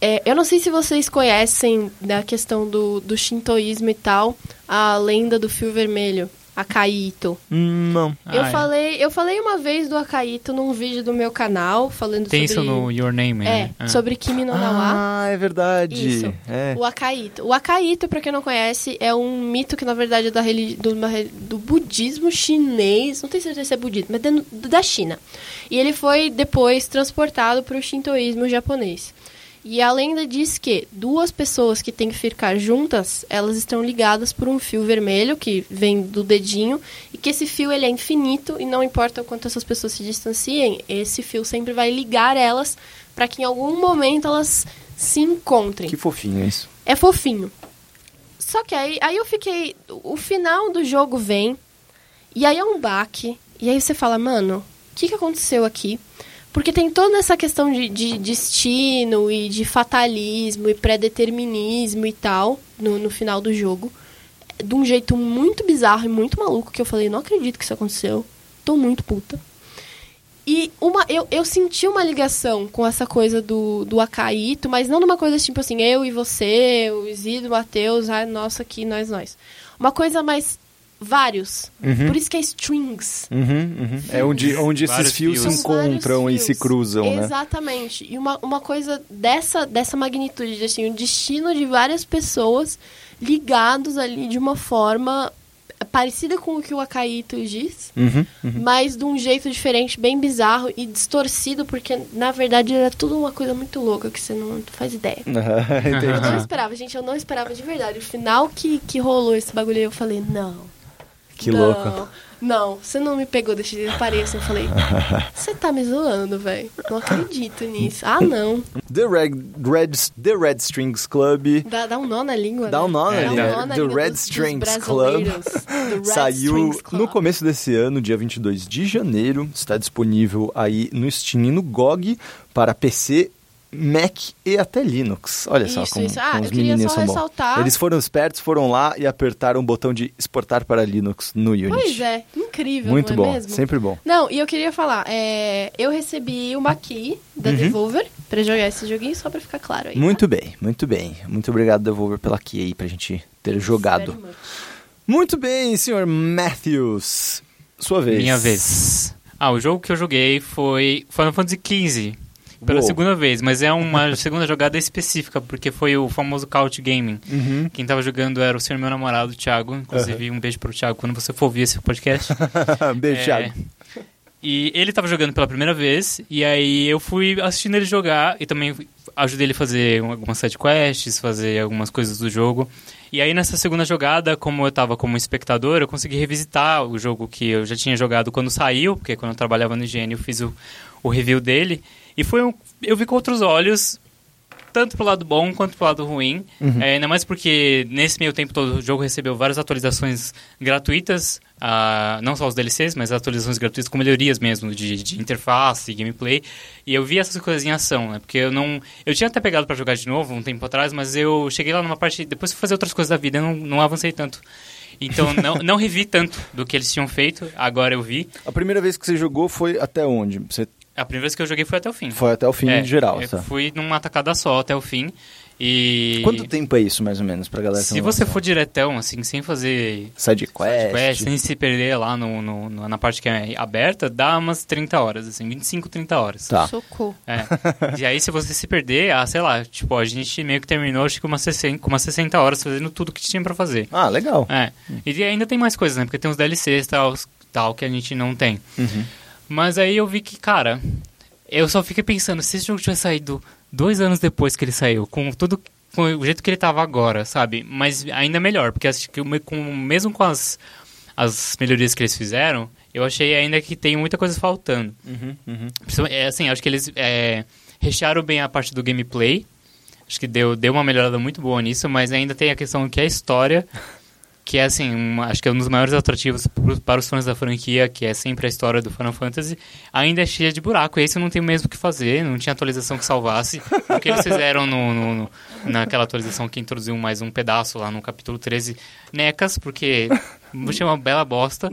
é, eu não sei se vocês conhecem da questão do, do shintoísmo e tal, a lenda do fio vermelho, Akaito. Hum, não. eu, Ah, é. falei, eu falei uma vez do Akaito num vídeo do meu canal, falando Tem sobre... isso no Your Name, É, né? Ah. sobre Kimi no Nawa. Ah, é verdade. Isso. É. O Akaito. O Akaito, pra quem não conhece, é um mito que, na verdade, é da religi- do, do budismo chinês. Não tenho certeza se é budismo, mas é da China. E ele foi depois transportado para o shintoísmo japonês. E a lenda diz que duas pessoas que têm que ficar juntas, elas estão ligadas por um fio vermelho que vem do dedinho e que esse fio ele é infinito e não importa o quanto essas pessoas se distanciem, esse fio sempre vai ligar elas para que em algum momento elas se encontrem. Que fofinho isso. É fofinho. Só que aí, aí eu fiquei. O final do jogo vem. E aí é um baque. E aí você fala, mano, o que, que aconteceu aqui? Porque tem toda essa questão de, de destino e de fatalismo e pré-determinismo e tal no, no final do jogo. De um jeito muito bizarro e muito maluco que eu falei, não acredito que isso aconteceu. Tô muito puta. E uma, eu, eu senti uma ligação com essa coisa do, do Acaíto, mas não numa coisa tipo assim, eu e você, o Isidro, o Matheus, nossa, aqui, nós, nós. Uma coisa mais vários. Por isso que é strings. Uhum, uhum. É onde, onde esses Vários fios se fios. Vários encontram e fios. se cruzam, né? Exatamente. E uma, uma coisa dessa, dessa magnitude, de, assim, o destino de várias pessoas ligados ali de uma forma parecida com o que o Akaito diz, Uhum, uhum. mas de um jeito diferente, bem bizarro e distorcido, porque na verdade era tudo uma coisa muito louca que você não faz ideia. Eu Entendi. não esperava, gente, eu não esperava de verdade. O final que, que rolou esse bagulho aí, eu falei, não. Que não, louco. Não, você não me pegou desse jeito. Eu parei assim, eu falei, você tá me zoando, velho. Não acredito nisso. Ah, não. The Red, Red, The Red Strings Club Dá, dá um nó na língua. Dá né? um nó na um língua. The Red dos- dos Strings Club Red saiu Strings Club. no começo desse ano, dia 22 de janeiro. Está disponível aí no Steam e no GOG para PC, Mac e até Linux. Olha só Isso, como, isso. Ah, como os eu queria menininhos só são bons. ressaltar- Eles foram espertos, foram lá e apertaram o botão de exportar para Linux no Unity. Pois é, incrível, Muito não é bom, mesmo? sempre bom. Não, e eu queria falar, é, eu recebi uma key da Uhum. Devolver pra jogar esse joguinho, só pra ficar claro aí. tá? Muito bem, muito bem. Muito obrigado, Devolver, pela key aí pra gente ter jogado. Muito bem, senhor Matthews. Sua vez. Minha vez. Ah, o jogo que eu joguei foi Final Fantasy XV. Pela Uou. segunda vez, mas é uma segunda jogada específica, porque foi o famoso Couch Gaming. Uhum. Quem tava jogando era o senhor meu namorado, o Thiago. Inclusive, um beijo pro Thiago quando você for ouvir esse podcast. Beijo, É, Thiago. E ele tava jogando pela primeira vez, e aí eu fui assistindo ele jogar e também ajudei ele a fazer algumas sidequests, fazer algumas coisas do jogo. E aí nessa segunda jogada, como eu tava como espectador, eu consegui revisitar o jogo que eu já tinha jogado quando saiu, porque quando eu trabalhava no IGN eu fiz o, o review dele. E foi um, eu vi com outros olhos, tanto pro lado bom quanto pro lado ruim. É, ainda mais porque nesse meio tempo todo o jogo recebeu várias atualizações gratuitas, ah, não só os DLCs, mas atualizações gratuitas com melhorias mesmo de, de interface, gameplay. E eu vi essas coisas em ação, né? Porque eu não. Eu tinha até pegado pra jogar de novo um tempo atrás, mas eu cheguei lá numa parte. Depois fui fazer outras coisas da vida, eu não, não avancei tanto. Então não, não revi tanto do que eles tinham feito, agora eu vi. A primeira vez que você jogou foi até onde? Você A primeira vez que eu joguei foi até o fim. Foi até o fim É, geral, eu tá? fui numa tacada só até o fim. E. Quanto tempo é isso, mais ou menos, pra galera? Se você for diretão, assim, sem fazer Side quest. quest, sem se perder lá no, no- no- na parte que é aberta, dá umas 30 horas, assim, 25, 30 horas. Tá. Socorro. É. e aí, se você se perder, ah, sei lá, tipo, a gente meio que terminou, acho que umas 60, com umas 60 horas fazendo tudo que tinha pra fazer. Ah, legal. É. E ainda tem mais coisas, né? Porque tem uns DLCs e tal, tal que a gente não tem. Uhum. Mas aí eu vi que, cara, eu só fiquei pensando, se esse jogo tivesse saído dois anos depois que ele saiu, com tudo, com o jeito que ele tava agora, sabe? Mas ainda melhor, porque acho que com, mesmo com as, as melhorias que eles fizeram, eu achei ainda que tem muita coisa faltando. Uhum, uhum. É, assim, acho que eles é, rechearam bem a parte do gameplay. Acho que deu, deu uma melhorada muito boa nisso, mas ainda tem a questão que é a história, que é assim, uma- acho que é um dos maiores atrativos pro- para os fãs da franquia, que é sempre a história do Final Fantasy, ainda é cheia de buraco. Esse não tem mesmo o que fazer, não tinha atualização que salvasse. o que eles fizeram no, no- no- naquela atualização que introduziu mais um pedaço lá no capítulo 13, necas, porque achei uma bela bosta.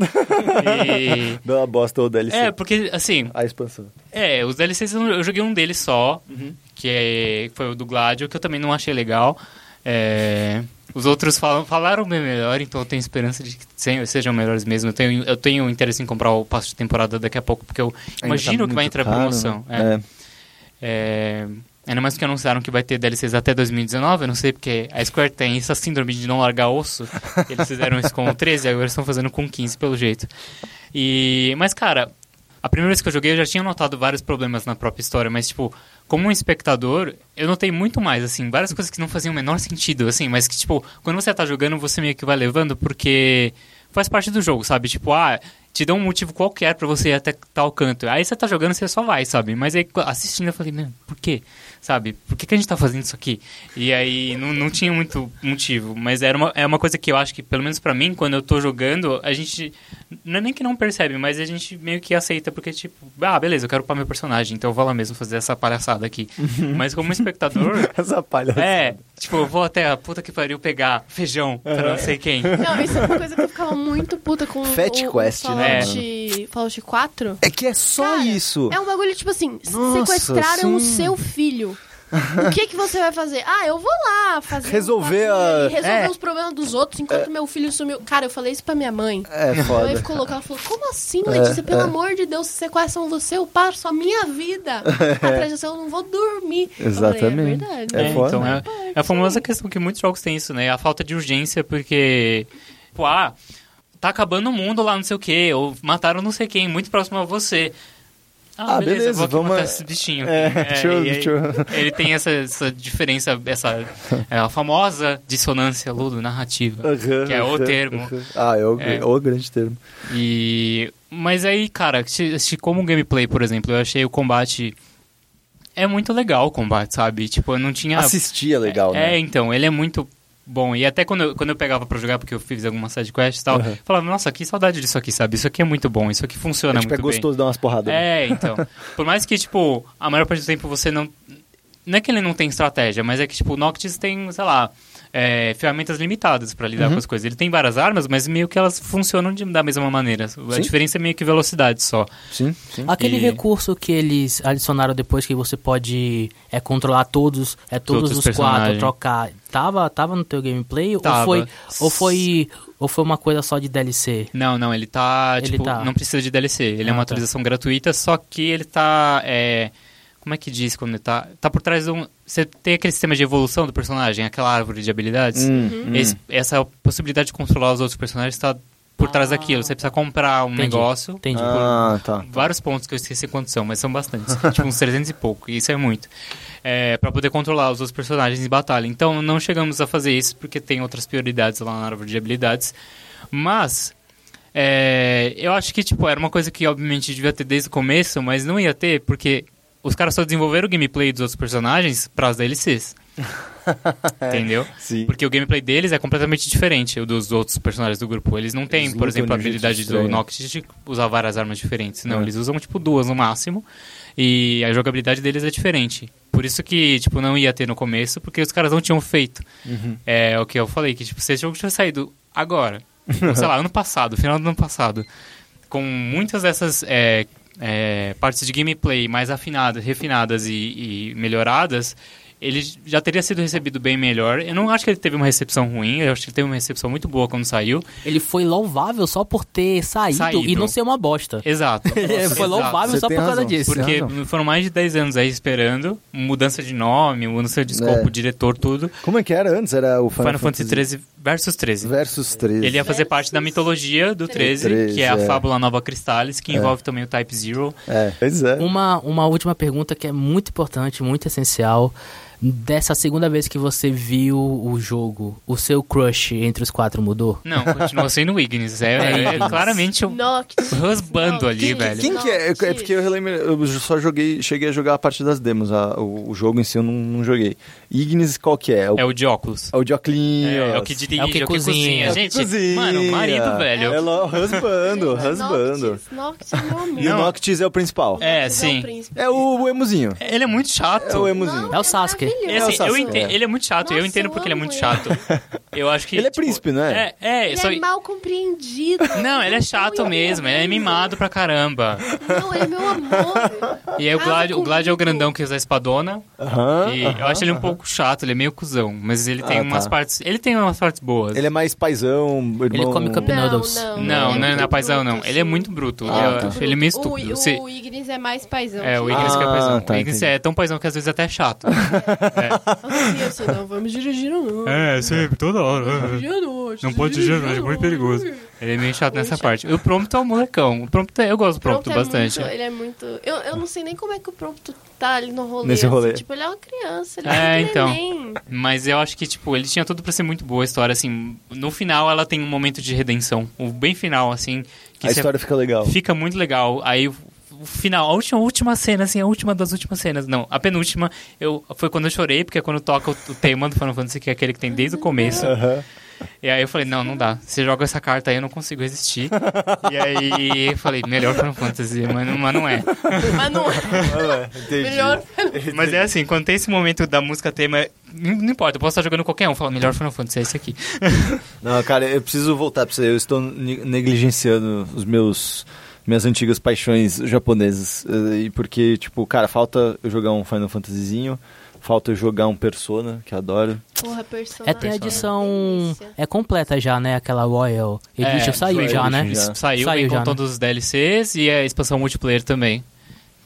E... Bela bosta ou DLC. É, porque, assim, A expansão. é, os DLCs eu joguei um deles só, que é, foi o do Gladio, que eu também não achei legal. É, os outros falam, falaram bem melhor, então eu tenho esperança de que se- sejam melhores mesmo. Eu tenho, eu tenho interesse em comprar o passo de temporada daqui a pouco, porque eu Ainda imagino tá que vai entrar caro, promoção. né? É. É, ainda mais que anunciaram que vai ter DLCs até 2019, eu não sei porque a Square tem essa síndrome de não largar osso. Eles fizeram isso com o 13, agora estão fazendo com o 15, pelo jeito. E, mas, cara, a primeira vez que eu joguei eu já tinha notado vários problemas na própria história, mas, tipo, como um espectador, eu notei muito mais, assim, várias coisas que não faziam o menor sentido, assim, mas que, tipo, quando você tá jogando, você meio que vai levando porque faz parte do jogo, sabe? Tipo, ah, te dá um motivo qualquer pra você ir até tal canto. Aí você tá jogando, você só vai, sabe? Mas aí assistindo eu falei, por quê? Sabe? Por que, que a gente tá fazendo isso aqui? E aí não, não tinha muito motivo, mas era uma, é uma coisa que eu acho que, pelo menos pra mim, quando eu tô jogando, a gente. Não é nem que não percebe, mas a gente meio que aceita, porque, tipo, ah, beleza, eu quero upar meu personagem, então eu vou lá mesmo fazer essa palhaçada aqui. mas como espectador. Essa palhaçada. É, tipo, eu vou até a puta que pariu pegar feijão pra não sei quem. Não, isso é uma coisa que eu ficava muito puta com Fat o, Quest, o né, Fallout, Fallout 4. É que é só Cara, isso. É um bagulho tipo assim, Nossa, sequestraram o sim. seu filho. O que que você vai fazer? Ah, eu vou lá fazer um Resolver papinho a- resolver é. os problemas dos outros enquanto meu filho sumiu. Cara, eu falei isso pra minha mãe. É Minha mãe foda. ficou louca, ela falou, como assim, Letícia? Pelo é. amor de Deus, se sequestram você, eu passo a minha vida atrás de você, eu não vou dormir. Eu falei, Exatamente. é verdade. É né? foda. então é, é a famosa questão que muitos jogos têm isso, né? A falta de urgência, porque, pô, ah, tá acabando o mundo lá, não sei o quê, ou mataram não sei quem, muito próximo a você. Ah, Ah, beleza, beleza, vou vamos- esse bichinho. É, aqui. deixa eu- aí deixa eu- Ele tem essa, essa diferença, essa é, a famosa dissonância ludo-narrativa, que é o termo. Ah, é o, É. o grande termo. E mas aí, cara, se, se como gameplay, por exemplo, eu achei o combate é muito legal o combate, sabe? Tipo, eu não tinha Assistir é legal, É, né? então, ele é muito bom. E até quando eu, quando eu pegava pra jogar, porque eu fiz algumas sidequests e tal, Uhum. eu falava, nossa, que saudade disso aqui, sabe? Isso aqui é muito bom, isso aqui funciona É, tipo, é muito bem. gostoso dar umas porradas. né? É, então. Por mais que, tipo, a maior parte do tempo você não. Não é que ele não tem estratégia, mas é que, tipo, o Noctis tem, sei lá, é, ferramentas limitadas pra lidar Uhum. com as coisas. Ele tem várias armas, mas meio que elas funcionam de- da mesma maneira. A Sim. diferença é meio que velocidade só. Sim, sim. Aquele E- recurso que eles adicionaram depois que você pode é, controlar todos, é todos Todos os quatro, trocar. Tava, tava no teu gameplay? Tava. Ou foi, ou foi ou foi uma coisa só de DLC? Não, não, ele tá, Ele tipo, tá. não precisa de DLC. Ele é Ah, uma tá. atualização gratuita, só que ele tá, é, como é que diz quando tá? Tá por trás de um, você tem aquele sistema de evolução do personagem, aquela árvore de habilidades. Hum, hum. Esse- essa possibilidade de controlar os outros personagens está por trás Ah. daquilo. Você precisa comprar um Entendi. negócio. Entendi. Ah, tá. Vários pontos que eu esqueci quantos são, mas são bastantes. tipo uns 300 e pouco, e isso é muito. É, para poder controlar os outros personagens em batalha. Então não chegamos a fazer isso porque tem outras prioridades lá na árvore de habilidades. Mas é, eu acho que tipo era uma coisa que obviamente devia ter desde o começo, mas não ia ter porque os caras só desenvolveram o gameplay dos outros personagens para as DLCs. Entendeu? Sim. Porque o gameplay deles é completamente diferente dos outros personagens do grupo. Eles não têm, Eles por exemplo, a habilidade do. Noctis de usar várias armas diferentes. Não, É. eles usam, tipo, duas no máximo. E a jogabilidade deles é diferente. Por isso que, tipo, não ia ter no começo, porque os caras não tinham feito. Uhum. É o que eu falei, que, tipo, se esse jogo tivesse saído agora, ou, sei lá, ano passado, final do ano passado, com muitas dessas é, é, partes de gameplay mais afinadas, refinadas e, e melhoradas, ele já teria sido recebido bem melhor. Eu não acho que ele teve uma recepção ruim, eu acho que ele teve uma recepção muito boa quando saiu. Ele foi louvável só por ter saído, Saído. e não ser uma bosta. Exato. Ele foi Exato. louvável Você só por causa razão. disso. Porque foram mais de 10 anos aí esperando, mudança de nome, mudança de escopo, É. diretor, tudo. Como é que era antes? Era o Final, Final, Fantasy 13 versus 13. versus 13. Ele ia fazer parte da mitologia do 13, 13, que é a é. fábula Nova Cristalis, que envolve também o Type Zero. É, pois é. Uma, uma última pergunta que é muito importante, muito essencial. Dessa segunda vez que você viu o jogo, o seu crush entre os quatro mudou? Não, continua sendo o Ignis. É, É é claramente o Noctis. husbando ali, velho. Quem que é? É porque eu relembro, eu só joguei, cheguei a jogar a parte das demos, a- o, o jogo em si eu não, não joguei. Ignis qual que é? O, É o de óculos. é o de Oclinhos. É, é o que dirige, É o que cozinha. É o que Gente, cozinha. mano, marido, velho. É lá, rasbando, rasbando. Noctis, Noctis é meu amor. E o Não. Noctis é o principal. É, sim. o. É o, o emuzinho. Ele é muito chato. É o emuzinho. É o Sasuke. É assim, É o Sasuke, eu entendo, é. ele é muito chato, eu Nossa, entendo eu porque ele é muito chato. Eu acho que. Ele é tipo, príncipe, não é? É, é, Ele só. é mal compreendido. Não, ele é chato mesmo, ele é mimado pra caramba. Não, ele é meu amor. E aí o Glad, o Glad é o grandão que usa a espadona. Aham, E eu acho ele um pouco chato, ele é meio cuzão, mas ele tem Ah, umas tá. partes. Ele tem umas partes boas. Ele é mais paizão, irmão... Ele come Cup Não, Noodles. não. Não, ele não é muito paisão, não. bruto, Ele é muito bruto. Ah, eu tá. acho ele meio O, estúpido. o, Se- o Ignis é mais paizão. É, o Ignis que é Ah, paizão. tá, o Ignis entendi. é tão paizão que às vezes até é chato. Assim, assim, não, vamos dirigir não. é, sempre, toda hora. Não pode à é muito perigoso. Ele é meio chato Muito nessa chato. parte. O Prompto é um molecão. O Prompto, é- eu gosto do Prompto, Prompto é bastante. muito- ele é muito. Eu, eu não sei nem como é que o Prompto tá ali no rolê. Nesse assim, rolê. tipo, ele é uma criança, ele É, é, um então. neném. Mas eu acho que, tipo, ele tinha tudo pra ser muito boa a história, assim. No final, ela tem um momento de redenção. O bem final, assim. Que A história fica legal. fica muito legal. Aí o final, a última, a última cena, assim, a última das últimas cenas. Não, a penúltima, eu, foi quando eu chorei, porque é quando toca o, o tema do Final Fantasy, que é aquele que tem desde o começo. Aham. E aí eu falei, não, não dá. Você joga essa carta aí, eu não consigo resistir. e aí eu falei, melhor Final Fantasy, mas não, mas não é. Mas não é. Entendi. Melhor. Mas é assim, quando tem esse momento da música tema, não, importa, eu posso estar jogando qualquer um, falo, melhor Final Fantasy é esse aqui. Não, cara, eu preciso voltar pra você. Eu estou ne- negligenciando os meus minhas antigas paixões japonesas. Eh, E porque, tipo, cara, falta eu jogar um Final Fantasyzinho, falta eu jogar um Persona, que eu adoro. Porra, persona. É, tem a edição. É completa já, né? Aquela Royal Edition É, saiu Royal já, né? Já. Saiu, Saiu vem com já, né? todos os DLCs e a expansão multiplayer também.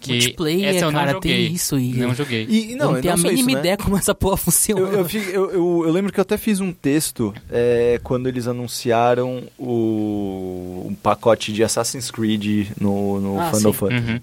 Que Multiplayer, essa eu não cara, joguei. tem isso e. Não joguei. E, eu não, não tenho a só mínima isso, né? ideia como essa porra funciona. Eu, eu, eu- eu- eu lembro que eu até fiz um texto é, quando eles anunciaram o um pacote de Assassin's Creed no, no Ah, Final sim. Fantasy. Uhum.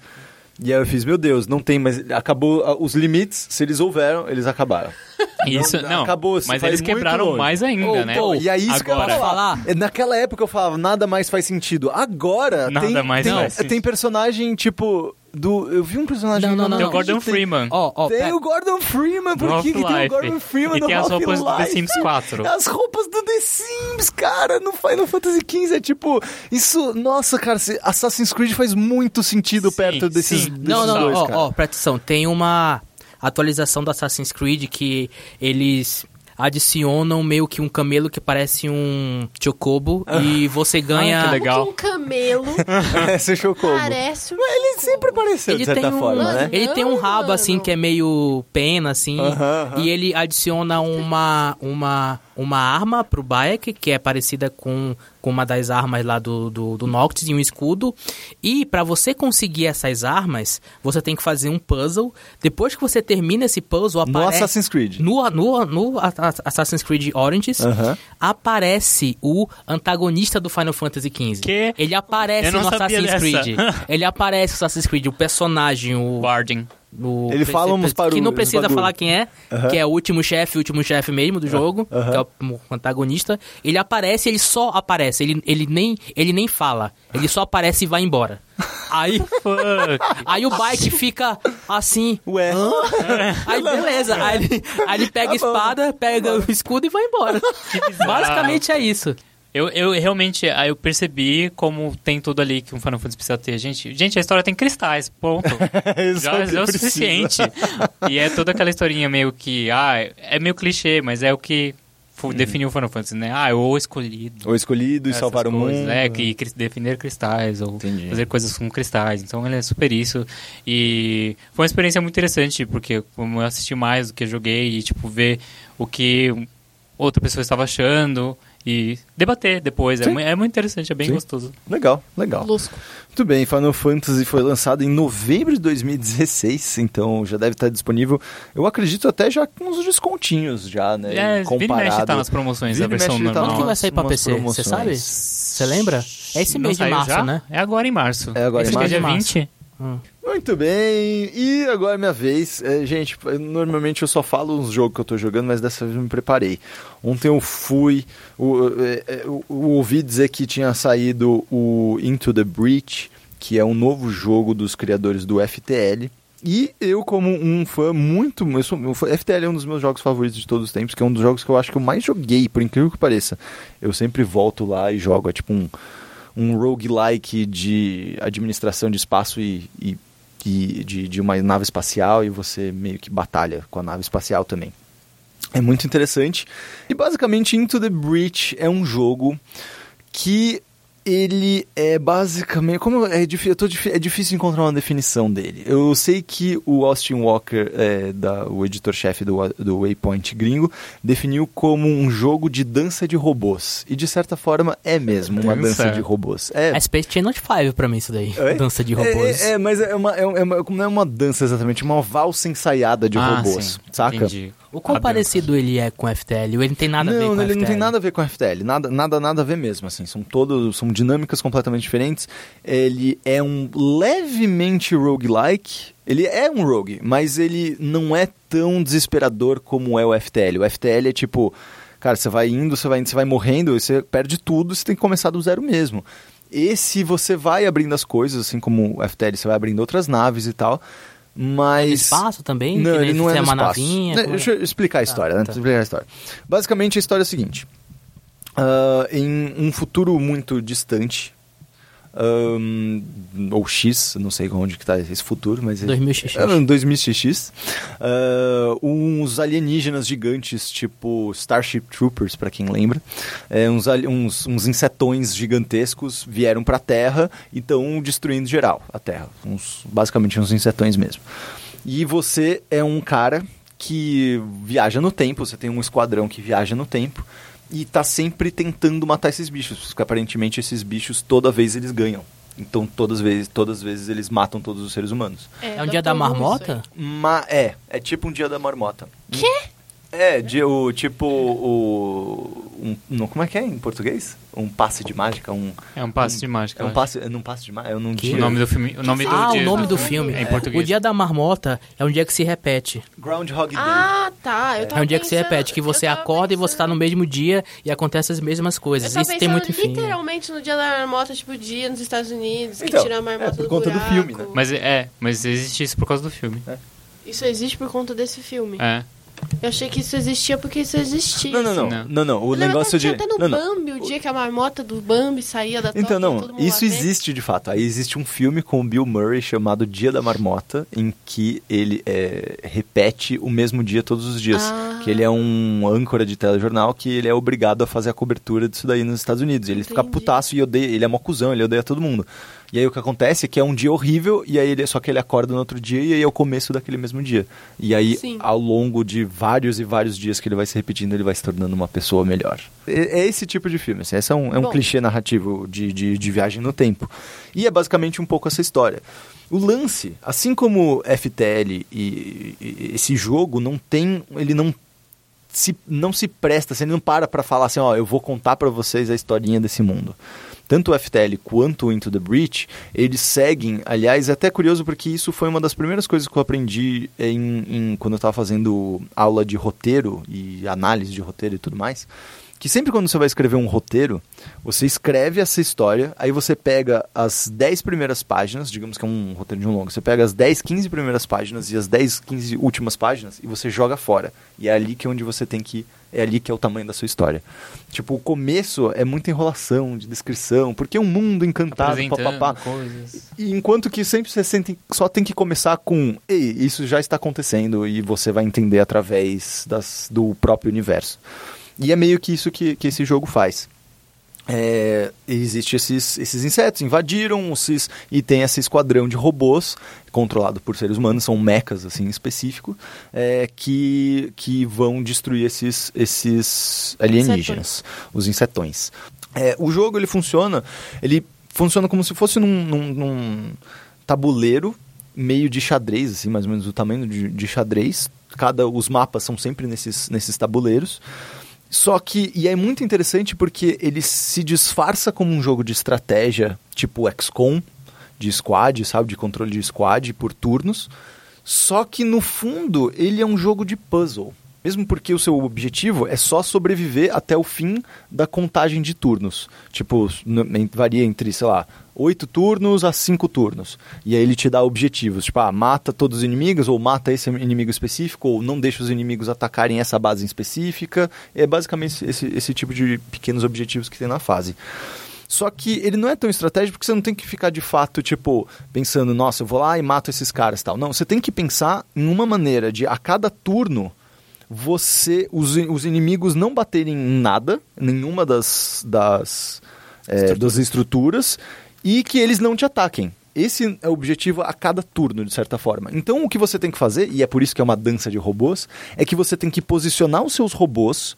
E aí eu fiz, meu Deus, não tem, mas acabou ah, os limites, se eles houveram, eles acabaram. Isso, Não, não. acabou, se mas eles quebraram longe. mais ainda, Ô, né? pô, E aí isso que eu ia Agora. falar. É, Naquela época eu falava, nada mais faz sentido. Agora Nada tem, mais tem, faz tem personagem tipo do, eu vi um personagem Não, não, não, Tem o. Gordon tem- Freeman. Ó, ó, Tem pera- o Gordon Freeman, por que, que tem o. Gordon Freeman E no tem as roupas do The? Sims 4. As roupas do The Sims, cara, no Final Fantasy XV é tipo, isso, nossa, cara, Assassin's Creed faz muito sentido Sim, perto desses, sim. desses Não, não, dois, ó, cara. ó, presta atenção. Tem uma atualização do Assassin's Creed que eles adicionam meio que um camelo que parece um chocobo e você ganha... Ah, que legal. Um camelo chocou. parece um Ele sempre pareceu, Ele de certa tem, um, forma, né? ele tem um rabo assim que é meio pena assim Aham, aham. e ele adiciona uma uma uma arma pro Bayek que é parecida com, com uma das armas lá do, do, do Noctis e um escudo e pra você conseguir essas armas você tem que fazer um puzzle depois que você termina esse puzzle No aparece Assassin's Creed. no, no, no Assassin's Creed Origins Aham. aparece o antagonista do Final Fantasy XV. Que? Ele aparece Eu não no sabia Assassin's dessa. Creed. Ele aparece no Assassin's Creed, o personagem, o... Barding. O Ele fala uns Que não barulhos, precisa falar quem é, Aham. que é o último chefe, o último chefe mesmo do jogo, Aham. que é o, antagonista. Ele aparece, ele só aparece, ele, ele, nem, ele nem fala. Ele só aparece e vai embora. Aí, aí o bike fica assim. Ué. Aí beleza, aí ele, aí ele pega a Tá bom. espada, pega o escudo e vai embora. Basicamente é isso. Eu, eu realmente, eu percebi como tem tudo ali que um Final Fantasy precisa ter. Gente, gente a história tem cristais, ponto. Isso Já, é que é o suficiente. e é toda aquela historinha meio que, ah, é meio clichê, mas é o que fu- definir o Final Fantasy, né? Ah, o escolhido. O escolhido e salvar o mundo. É, que cri- defender cristais ou Entendi. fazer coisas com cristais. Então ele é super isso. E foi uma experiência muito interessante, porque como eu assisti mais do que eu joguei e, tipo, ver o que outra pessoa estava achando e debater depois. É, é muito interessante, é bem Sim. gostoso. Legal, legal. Lusco. Muito bem, Final Fantasy foi lançado em novembro de 2016, então já deve estar disponível. Eu acredito até já com uns descontinhos já, né? É, vira e mexe tá nas promoções da e versão tá normal. Quando que vai sair pra PC? Você sabe? Você lembra? É esse mês de março, já? né? É agora em março. É agora em Esse março. é dia Março. 20. Hum. Muito bem, e agora é minha vez. É, gente, eu- normalmente eu só falo uns jogos que eu tô jogando, mas dessa vez eu me preparei. Ontem eu fui, o- é, é, eu, eu ouvi dizer que tinha saído o Into the Breach, que é um novo jogo dos criadores do FTL. E eu, como um fã muito. Eu sou, eu, FTL é um dos meus jogos favoritos de todos os tempos, que é um dos jogos que eu acho que eu mais joguei, por incrível que pareça. Eu sempre volto lá e jogo. É tipo um, um roguelike de administração de espaço e, e, e de, de uma nave espacial e você meio que batalha com a nave espacial também. É muito interessante. E basicamente Into the Breach é um jogo que ele é basicamente. Como é, difí- eu tô é difícil encontrar uma definição dele. Eu sei que o Austin Walker, é, da, o editor-chefe do, do Waypoint gringo, definiu como um jogo de dança de robôs. E de certa forma é mesmo uma Dança? dança de robôs. É, É Space Channel 5 pra mim isso daí. Oi? Dança de robôs. É, é, mas é uma, é uma- não é uma dança exatamente, é uma valsa ensaiada de Ah, robôs, sim. saca? Entendi. O quão parecido ele é com o FTL? Ou ele não tem nada a ver não, com o ele FTL? não tem nada a ver com FTL, nada, nada, nada a ver mesmo, assim, são todos, são dinâmicas completamente diferentes. Ele é um levemente roguelike, ele é um rogue, mas ele não é tão desesperador como é o FTL. O FTL é tipo, cara, você vai indo, você vai indo, você vai morrendo, e você perde tudo, você tem que começar do zero mesmo. Esse você vai abrindo as coisas, assim como o FTL, você vai abrindo outras naves e tal, mas... Espaço também? Não, ele não é uma espaço. navinha? Né, é? Deixa eu explicar a história, né? tá. Explicar a história. Basicamente, a história é a seguinte. Ah, em um futuro muito distante, ahn, ou X, não sei onde que tá esse futuro, mas... 2000XX. É, 2000XX. ah, uns alienígenas gigantes, tipo Starship Troopers, pra quem lembra. É, uns, uns, uns insetões gigantescos vieram pra Terra e estão destruindo geral a Terra. Uns, basicamente uns insetões mesmo. E você é um cara que viaja no tempo, você tem um esquadrão que viaja no tempo e tá sempre tentando matar esses bichos, porque aparentemente esses bichos toda vez eles ganham. Então todas as vezes, todas as vezes eles matam todos os seres humanos. É um dia da marmota? Ma é, é tipo um dia da marmota. Quê? É, de, o, tipo o. Um, não, como é que é em português? Um passe de mágica? Um, É um passe de mágica. é um passe, é um passe de mágica? É um Que? dia. O nome do filme. O nome do ah, o nome do filme. É em português. O dia da marmota é um dia que se repete. Groundhog Day. Ah, tá. Eu tava É um dia que se pensando- repete, que você acorda e você tá pensando- no mesmo dia e acontece as mesmas coisas. Isso tem pensando muito fim. literalmente no dia da marmota, tipo, dia nos Estados Unidos, que Então, tira a marmota é, por do conta do buraco. filme, né? Mas é, mas existe isso por causa do filme. Isso existe por conta desse filme. É. Eu achei que isso existia porque isso existia. Não, não, não. Não. Não, não. O Eu negócio que de. tinha até no Não, não. Bambi, o dia que a marmota do Bambi saía da Então, não, todo mundo isso existe de fato. Aí existe um filme com o Bill Murray chamado Dia da Marmota, em que ele é, repete o mesmo dia todos os dias. Ah. Que ele é um âncora de telejornal que ele é obrigado a fazer a cobertura disso daí nos Estados Unidos. E ele fica Entendi. putaço e odeia, ele é mocuzão, ele odeia todo mundo. E aí o que acontece é que é um dia horrível, e aí ele, só que ele acorda no outro dia e aí é o começo daquele mesmo dia. E aí, Sim. ao longo de vários e vários dias que ele vai se repetindo, ele vai se tornando uma pessoa melhor. É, é esse tipo de filme. Assim, esse é um, é um Bom. clichê narrativo de, de, de viagem no tempo. E é basicamente um pouco essa história. O lance, assim como FTL e, e esse jogo, não tem. Ele não se, não se presta, assim, ele não para pra falar assim, ó, eu vou contar pra vocês a historinha desse mundo. Tanto o FTL quanto o Into the Breach, eles seguem, aliás, é até curioso porque isso foi uma das primeiras coisas que eu aprendi em, em- quando eu estava fazendo aula de roteiro e análise de roteiro e tudo mais. Que sempre quando você vai escrever um roteiro, você escreve essa história, aí você pega as 10 primeiras páginas, digamos que é um roteiro de um longo, você pega as 10, 15 primeiras páginas e as 10, 15 últimas páginas e você joga fora. E é ali que é onde você tem que. É ali que é o tamanho da sua história. Tipo, o começo é muita enrolação de descrição, porque é um mundo encantado, papapá. coisas. E enquanto que sempre você sente, só tem que começar com Ei, isso já está acontecendo e você vai entender através das, do próprio universo. E é meio que isso que, que esse jogo faz. É, existe esses, esses insetos, invadiram esses, e tem esse esquadrão de robôs controlado por seres humanos, são mechas assim em específico, é, que, que vão destruir esses, esses alienígenas, os insetões. É, o jogo ele funciona, ele funciona como se fosse num, num, num tabuleiro meio de xadrez, assim, mais ou menos do tamanho de, de xadrez. Cada, os mapas são sempre nesses, nesses tabuleiros. Só que, e é muito interessante porque ele se disfarça como um jogo de estratégia, tipo XCOM, de squad, sabe? De controle de squad por turnos. Só que no fundo ele é um jogo de puzzle. Mesmo porque o seu objetivo é só sobreviver até o fim da contagem de turnos. Tipo, varia entre, sei lá, oito turnos a cinco turnos. E aí ele te dá objetivos, tipo, ah, mata todos os inimigos, ou mata esse inimigo específico, ou não deixa os inimigos atacarem essa base específica. É basicamente esse, esse tipo de pequenos objetivos que tem na fase. Só que ele não é tão estratégico porque você não tem que ficar de fato, tipo, pensando, nossa, eu vou lá e mato esses caras tal. Não, você tem que pensar em uma maneira de a cada turno você os, os inimigos não baterem em nada, nenhuma das, das, é, das estruturas e que eles não te ataquem. Esse é o objetivo a cada turno, de certa forma. Então, o que você tem que fazer, e é por isso que é uma dança de robôs, é que você tem que posicionar os seus robôs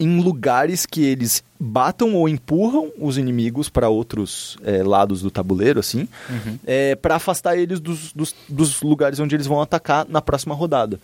em lugares que eles batam ou empurram os inimigos para outros é, lados do tabuleiro, assim, uhum. é, para afastar eles dos, dos, dos, lugares onde eles vão atacar na próxima rodada.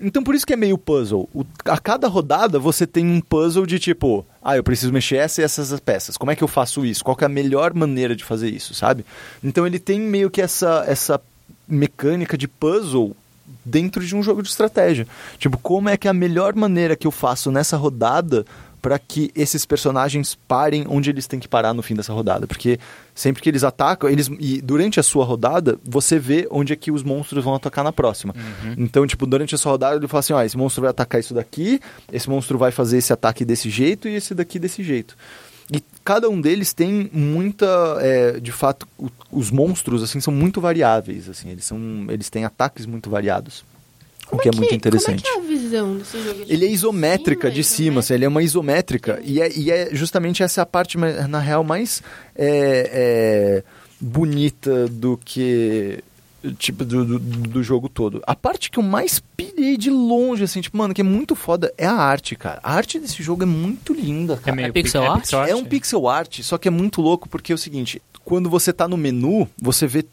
Então por isso que é meio puzzle. O, a cada rodada você tem um puzzle de tipo, ah, eu preciso mexer essa e essas peças. Como é que eu faço isso? Qual é a melhor maneira de fazer isso, sabe? Então ele tem meio que essa, essa mecânica de puzzle dentro de um jogo de estratégia. Tipo, como é que é a melhor maneira que eu faço nessa rodada para que esses personagens parem onde eles têm que parar no fim dessa rodada. Porque sempre que eles atacam, eles e durante a sua rodada, você vê onde é que os monstros vão atacar na próxima. Uhum. Então, tipo, durante a sua rodada, ele fala assim: ó, esse monstro vai atacar isso daqui, esse monstro vai fazer esse ataque desse jeito e esse daqui desse jeito. E cada um deles tem muita, é, de fato, os monstros assim são muito variáveis, assim, eles são, eles têm ataques muito variados. Como o que é, que, muito interessante. Como é, que é a visão desse jogo? Ele é isométrica de cima, assim, ele é uma isométrica. E é, e é justamente essa a parte, na real, mais é, é, bonita do que. Tipo, do, do, do, jogo todo. A parte que eu mais pirei de longe, assim, tipo, mano, que é muito foda, é a arte, cara. A arte desse jogo é muito linda, cara. É, meio é pixel, art? pixel art? É um pixel art, só que é muito louco porque é o seguinte: quando você tá no menu, você vê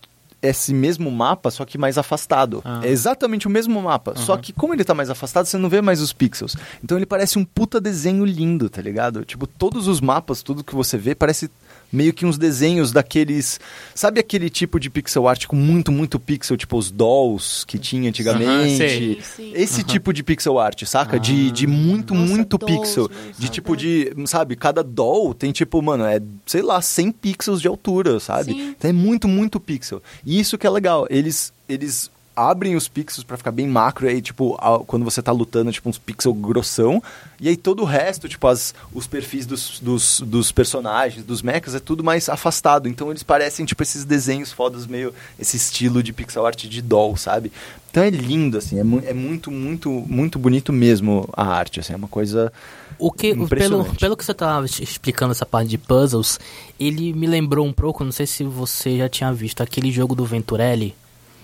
esse mesmo mapa, só que mais afastado. Ah. É exatamente o mesmo mapa. Uhum. Só que como ele tá mais afastado, você não vê mais os pixels. Então ele parece um puta desenho lindo, tá ligado? Tipo, todos os mapas, tudo que você vê, parece meio que uns desenhos daqueles. Sabe aquele tipo de pixel art com muito, muito pixel, tipo os dolls que tinha antigamente? Sim, sim. Esse tipo de pixel art, saca? De, de muito, Nossa, muito dolls, pixel. De tipo de. Sabe, cada doll tem tipo, mano, é, sei lá, 100 pixels de altura, sabe? Sim. Então é muito, muito pixel. E isso que é legal. Eles. Eles abrem os pixels pra ficar bem macro, e aí, tipo, a- quando você tá lutando, tipo, uns pixels grossão, e aí todo o resto, tipo, as, os perfis dos, dos, dos personagens, dos mechas, é tudo mais afastado, então eles parecem, tipo, esses desenhos fodas, meio, esse estilo de pixel art de doll, sabe? Então é lindo, assim, é, mu- é muito, muito, muito bonito mesmo a arte, assim, é uma coisa... O que, pelo, pelo que você estava explicando essa parte de puzzles, ele me lembrou um pouco, não sei se você já tinha visto, aquele jogo do Venturelli,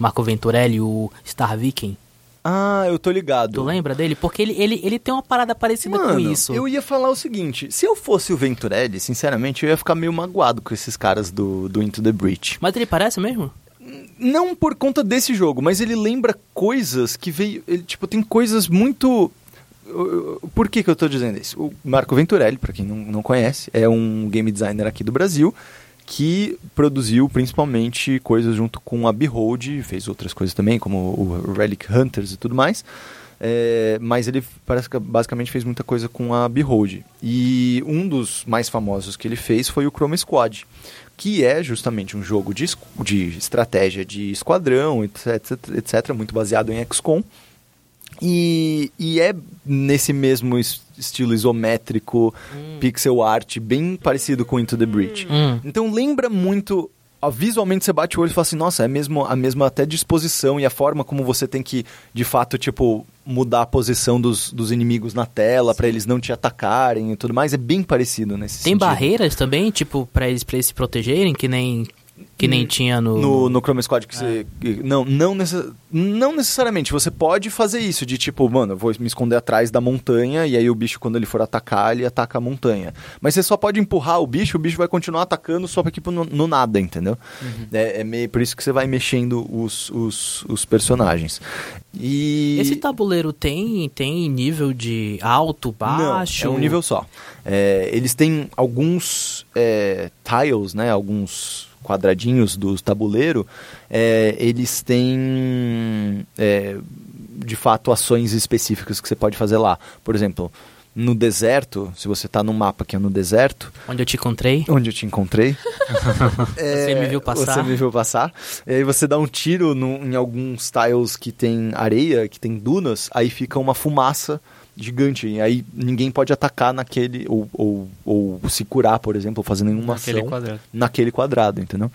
Marco Venturelli, o Star Viking. Ah, eu tô ligado. Tu lembra dele? Porque ele, ele, ele tem uma parada parecida Mano, com isso. eu ia falar o seguinte, se eu fosse o Venturelli, sinceramente, eu ia ficar meio magoado com esses caras do, do Into the Breach. Mas ele parece mesmo? Não por conta desse jogo, mas ele lembra coisas que veio. Ele, tipo, tem coisas muito. Por que, que eu tô dizendo isso? O Marco Venturelli, pra quem não, não conhece, é um game designer aqui do Brasil que produziu principalmente coisas junto com a Behold, fez outras coisas também, como o Relic Hunters e tudo mais. É, mas ele parece que basicamente fez muita coisa com a Behold. E um dos mais famosos que ele fez foi o Chroma Squad, que é justamente um jogo de, de estratégia de esquadrão, etc, etc, muito baseado em XCOM. E, e é nesse mesmo es- estilo isométrico, pixel art, bem parecido com Into the Breach. Hum. Então lembra muito ó, visualmente você bate o olho e fala assim, nossa, é mesmo a mesma até disposição e a forma como você tem que, de fato, tipo, mudar a posição dos, dos inimigos na tela pra eles não te atacarem e tudo mais, é bem parecido nesse Tem sentido. barreiras também, tipo, pra eles, pra eles se protegerem, que nem, que nem tinha no... No, no Chroma Squad que você. Não, não, necess- não necessariamente. Você pode fazer isso, de tipo, mano, eu vou me esconder atrás da montanha e aí o bicho, quando ele for atacar, ele ataca a montanha. Mas você só pode empurrar o bicho, o bicho vai continuar atacando só pra, tipo, no, no nada, entendeu? É, é meio, por isso que você vai mexendo os, os, os personagens. E. Esse tabuleiro tem, tem nível de alto, baixo? Não, é um nível só. É, eles têm alguns é, tiles, né? Alguns quadradinhos do tabuleiro. é, eles têm, é, de fato, ações específicas que você pode fazer lá. Por exemplo, no deserto, se você está num mapa que é no deserto, Onde eu te encontrei? onde eu te encontrei. É, Você me viu passar? Você me viu passar. E aí você dá um tiro no- em alguns tiles que tem areia, que tem dunas, aí fica uma fumaça gigante. E aí ninguém pode atacar naquele, ou, ou, ou se curar, por exemplo, ou fazer nenhuma Naquele ação quadrado. naquele quadrado, entendeu?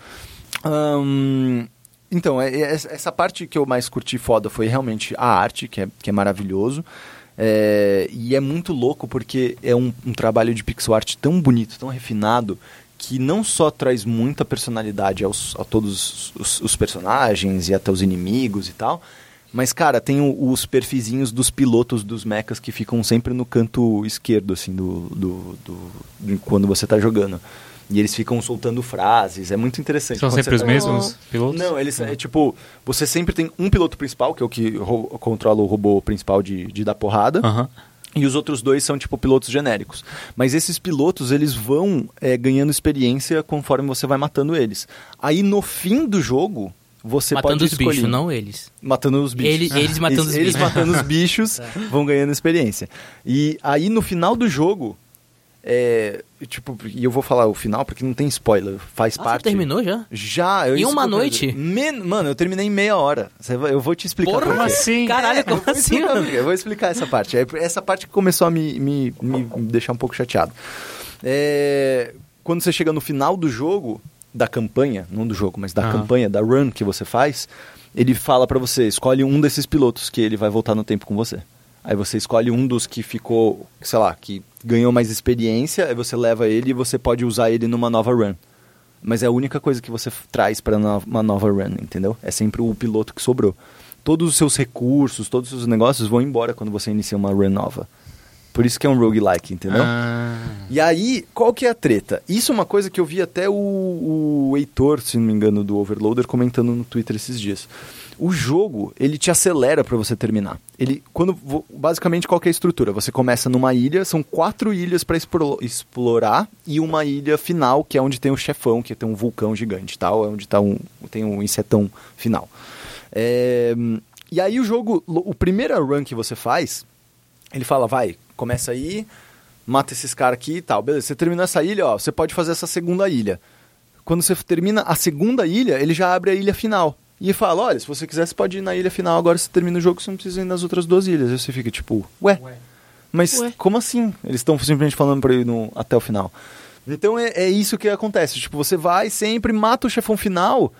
Então, é- é- essa parte que eu mais curti foda foi realmente a arte, que é, que é maravilhoso. É, e é muito louco porque é um, um trabalho de pixel art tão bonito, tão refinado, que não só traz muita personalidade aos, a todos os, os personagens e até os inimigos e tal, mas, cara, tem o- os perfizinhos dos pilotos dos mechas que ficam sempre no canto esquerdo, assim, do, do, do- quando você tá jogando. E eles ficam soltando frases, é muito interessante. São Quando sempre os tá- mesmos pilotos? não, eles é tipo, você sempre tem um piloto principal, que é o que ro- controla o robô principal de, de dar porrada. E os outros dois são, tipo, pilotos genéricos. Mas esses pilotos, eles vão é, ganhando experiência conforme você vai matando eles. Aí, no fim do jogo, você Matando pode os escolher... bichos, não eles. Matando os bichos. Ele- eles matando Eles- os Eles bichos. matando os bichos vão ganhando experiência. E aí, no final do jogo... É, tipo, e eu vou falar o final porque não tem spoiler. Faz Ah, parte... você terminou já? Já, eu Em uma noite? Men- Mano, eu terminei em meia hora. Eu vou te explicar Porra, por Como assim? Caralho, É, como eu vou assim, explicar. Eu vou explicar essa parte. É Essa parte que começou a me, me, me deixar um pouco chateado. É, quando você chega no final do jogo, da campanha, não do jogo, mas da Aham. campanha, da run que você faz, ele fala pra você, escolhe um desses pilotos que ele vai voltar no tempo com você. Aí você escolhe um dos que ficou, sei lá, que ganhou mais experiência, aí você leva ele e você pode usar ele numa nova run. Mas é a única coisa que você traz para uma nova run, entendeu? É sempre o piloto que sobrou. Todos os seus recursos, todos os seus negócios vão embora quando você inicia uma run nova. Por isso que é um roguelike, entendeu? Ah. E aí, qual que é a treta? Isso é uma coisa que eu vi até o, o Heitor, se não me engano, do Overloader, comentando no Twitter esses dias. O jogo, ele te acelera para você terminar. Ele, quando, basicamente, qual que é a estrutura? Você começa numa ilha, são quatro ilhas para explorar e uma ilha final, que é onde tem o chefão, que tem um vulcão gigante, tal, é onde tá um, tem um insetão final. É, e aí o jogo, o primeiro run que você faz, ele fala, vai, começa aí, mata esses caras aqui e tal. Beleza, você terminou essa ilha, ó, você pode fazer essa segunda ilha. Quando você termina a segunda ilha, ele já abre a ilha final. E fala, olha, se você quiser, você pode ir na ilha final, agora você termina o jogo, você não precisa ir nas outras duas ilhas. Aí você fica tipo, ué, mas Ué. como assim? Eles estão simplesmente falando pra ir no, até o final. Então é, é isso que acontece. Tipo, você vai sempre, mata o chefão final,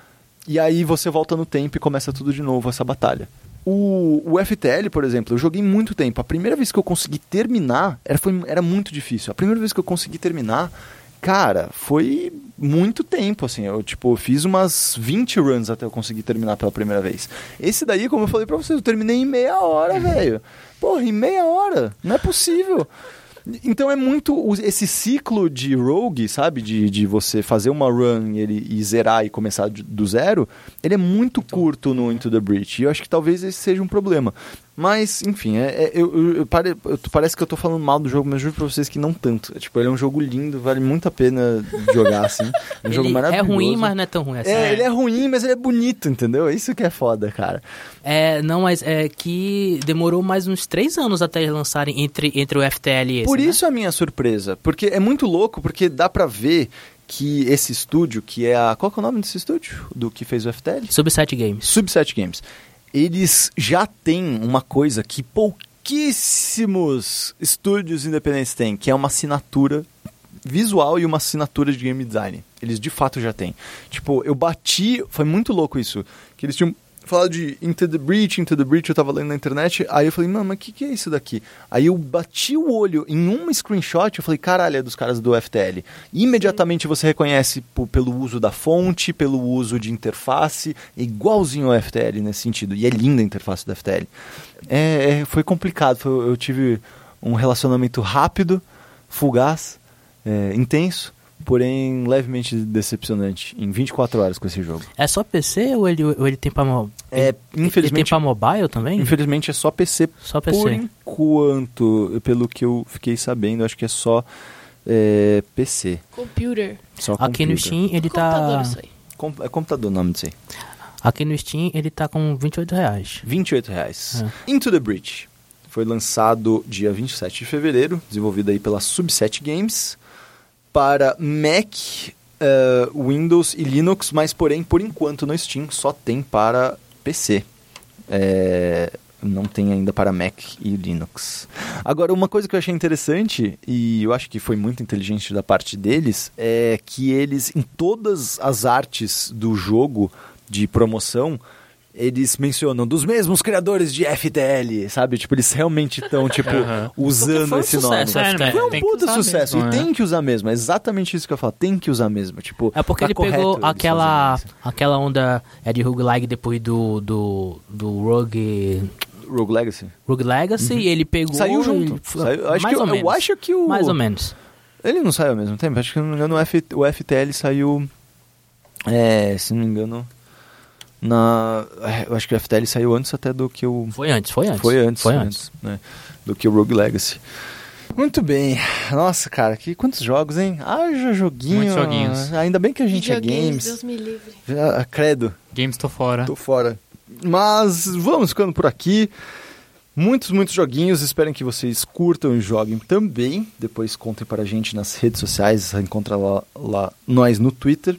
e aí você volta no tempo e começa tudo de novo, essa batalha. O, o FTL, por exemplo, eu joguei muito tempo. A primeira vez que eu consegui terminar era, foi, era muito difícil. A primeira vez que eu consegui terminar, cara, foi muito tempo, assim. Eu, tipo, fiz umas 20 runs até eu conseguir terminar pela primeira vez. Esse daí, como eu falei pra vocês, eu terminei em meia hora, velho. Porra, em meia hora. Não é possível. Então é muito esse ciclo de rogue, sabe? De, de você fazer uma run e, ele, e zerar e começar do zero, ele é muito curto no Into the Breach. E eu acho que talvez esse seja um problema. Mas, enfim, é, é- eu, eu- eu pare- eu- parece que eu tô falando mal do jogo, mas juro pra vocês que não tanto. É, tipo, ele é um jogo lindo, vale muito a pena jogar, assim. É um jogo Ele é maravilhoso. ruim, mas não é tão ruim assim. É, ele é ruim, mas ele é bonito, entendeu? É Isso que é foda, cara. É, não, mas é que demorou mais uns três anos até eles lançarem entre, entre o FTL e esse, Por né? isso a minha surpresa, porque é muito louco, porque dá pra ver que esse estúdio, que é a... Qual que é o nome desse estúdio? Do que fez o FTL? Subset Games. Subset Games. Eles já têm uma coisa que pouquíssimos estúdios independentes têm, que é uma assinatura visual e uma assinatura de game design. Eles de fato já têm. Tipo, eu bati, foi muito louco isso, que eles tinham falado de Into the Breach, Into the Breach, eu tava lendo na internet, aí eu falei, mano, mas o que, que é isso daqui? Aí eu bati o olho em um screenshot, eu falei, caralho, é dos caras do FTL. Imediatamente você reconhece pelo uso da fonte, pelo uso de interface, igualzinho ao FTL nesse sentido, e é linda a interface do FTL. É, é, foi complicado, foi- eu tive um relacionamento rápido, fugaz, é, intenso, porém levemente decepcionante em 24 horas com esse jogo. É só PC ou ele, ou ele tem pra... mo- É, Ele tem infelizmente, pra mobile também? infelizmente é só PC Só PC. por enquanto, pelo que eu fiquei sabendo, acho que é só é, PC. Computer. Só Aqui no. Steam ele Computador, tá... isso aí. Com- é computador o nome disso aí. Aqui no Steam ele tá com 28 reais. 28 reais. É. Into the Breach. Foi lançado dia 27 de fevereiro, desenvolvido aí pela Subset Games, para Mac, eh, Windows e Linux, mas porém, por enquanto no Steam só tem para PC. É, não tem ainda para Mac e Linux. Agora, uma coisa que eu achei interessante, e eu acho que foi muito inteligente da parte deles, é que eles, em todas as artes do jogo de promoção, eles mencionam dos mesmos criadores de FTL, sabe? Tipo, eles realmente estão, tipo, Aham. usando um esse sucesso, nome. FTL. né? Foi um Tem puta sucesso. mesmo, e né? tem que usar mesmo. É exatamente isso que eu falo. Tem que usar mesmo. Tipo, É porque tá ele pegou aquela, aquela onda é de roguelike depois do, do, do Rogue. Rogue Legacy. Rogue Legacy e ele pegou... Saiu junto. ele- Saiu- eu acho mais que, ou eu, eu menos. acho que o. Mais ou menos. Ele não saiu ao mesmo tempo. Acho que, se não me engano, o, F, o FTL saiu. É, se não me engano. Na, é, eu acho que o FTL saiu antes até do que o. Foi antes, foi antes. Foi antes. Foi antes. né, do que o Rogue Legacy. Muito bem. Nossa, cara, que quantos jogos, hein? Haja joguinho. Muitos joguinhos. Ainda bem que a gente é Videogames, games. Deus me livre. Já, credo, Games tô fora. tô fora. Mas vamos ficando por aqui. Muitos, muitos joguinhos. Esperem que vocês curtam e joguem também. Depois contem para a gente nas redes sociais. Encontra lá, lá nós no Twitter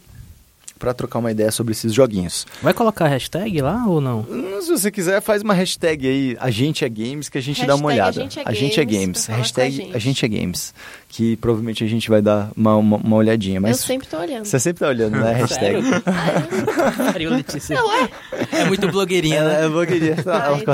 para trocar uma ideia sobre esses joguinhos. Vai colocar a hashtag lá ou não? Se você quiser, faz uma hashtag aí, a gente é games, que a gente dá uma Hashtag olhada. a gente é a gente é games, games. Hashtag gente. a gente é games. Que provavelmente a gente vai dar uma, uma, uma olhadinha. Mas Eu sempre tô olhando. você sempre tá olhando, né? Hashtag. Pariu, Letícia. É muito blogueirinha, né? é blogueirinha. Ela Ai.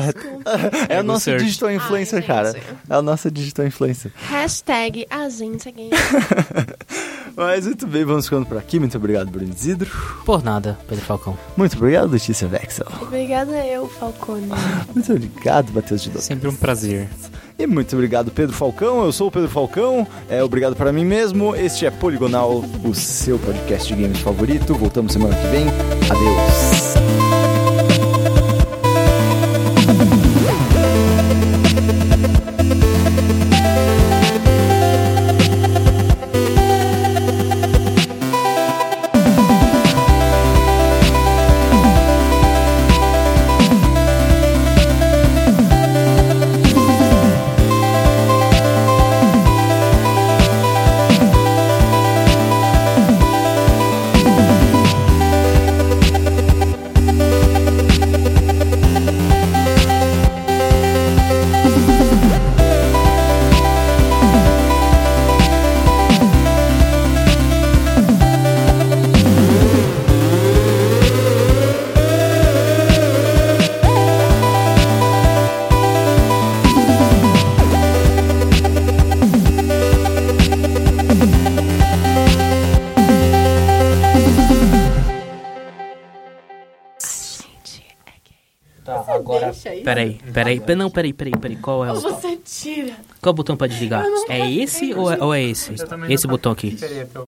É a Ego nossa search. digital influencer, Ai, cara. É a nossa digital influencer. Hashtag a gente é gamer. Mas muito bem, vamos ficando por aqui. Muito obrigado, Bruno Isidro. Por nada, Pedro Falcão. Muito obrigado, Letícia Vexel. Obrigada eu, Falcone. Muito obrigado, Matheus de Doce. Sempre um prazer. E muito obrigado, Pedro Falcão. Eu sou o Pedro Falcão. É obrigado para mim mesmo. Este é Poligonal, o seu podcast de games favorito. Voltamos semana que vem. Adeus. Peraí, peraí. pe- Não, peraí, peraí, peraí. Qual é o. Você tira. Qual é o botão pra desligar? É esse ou é, ou é esse? Esse botão aqui.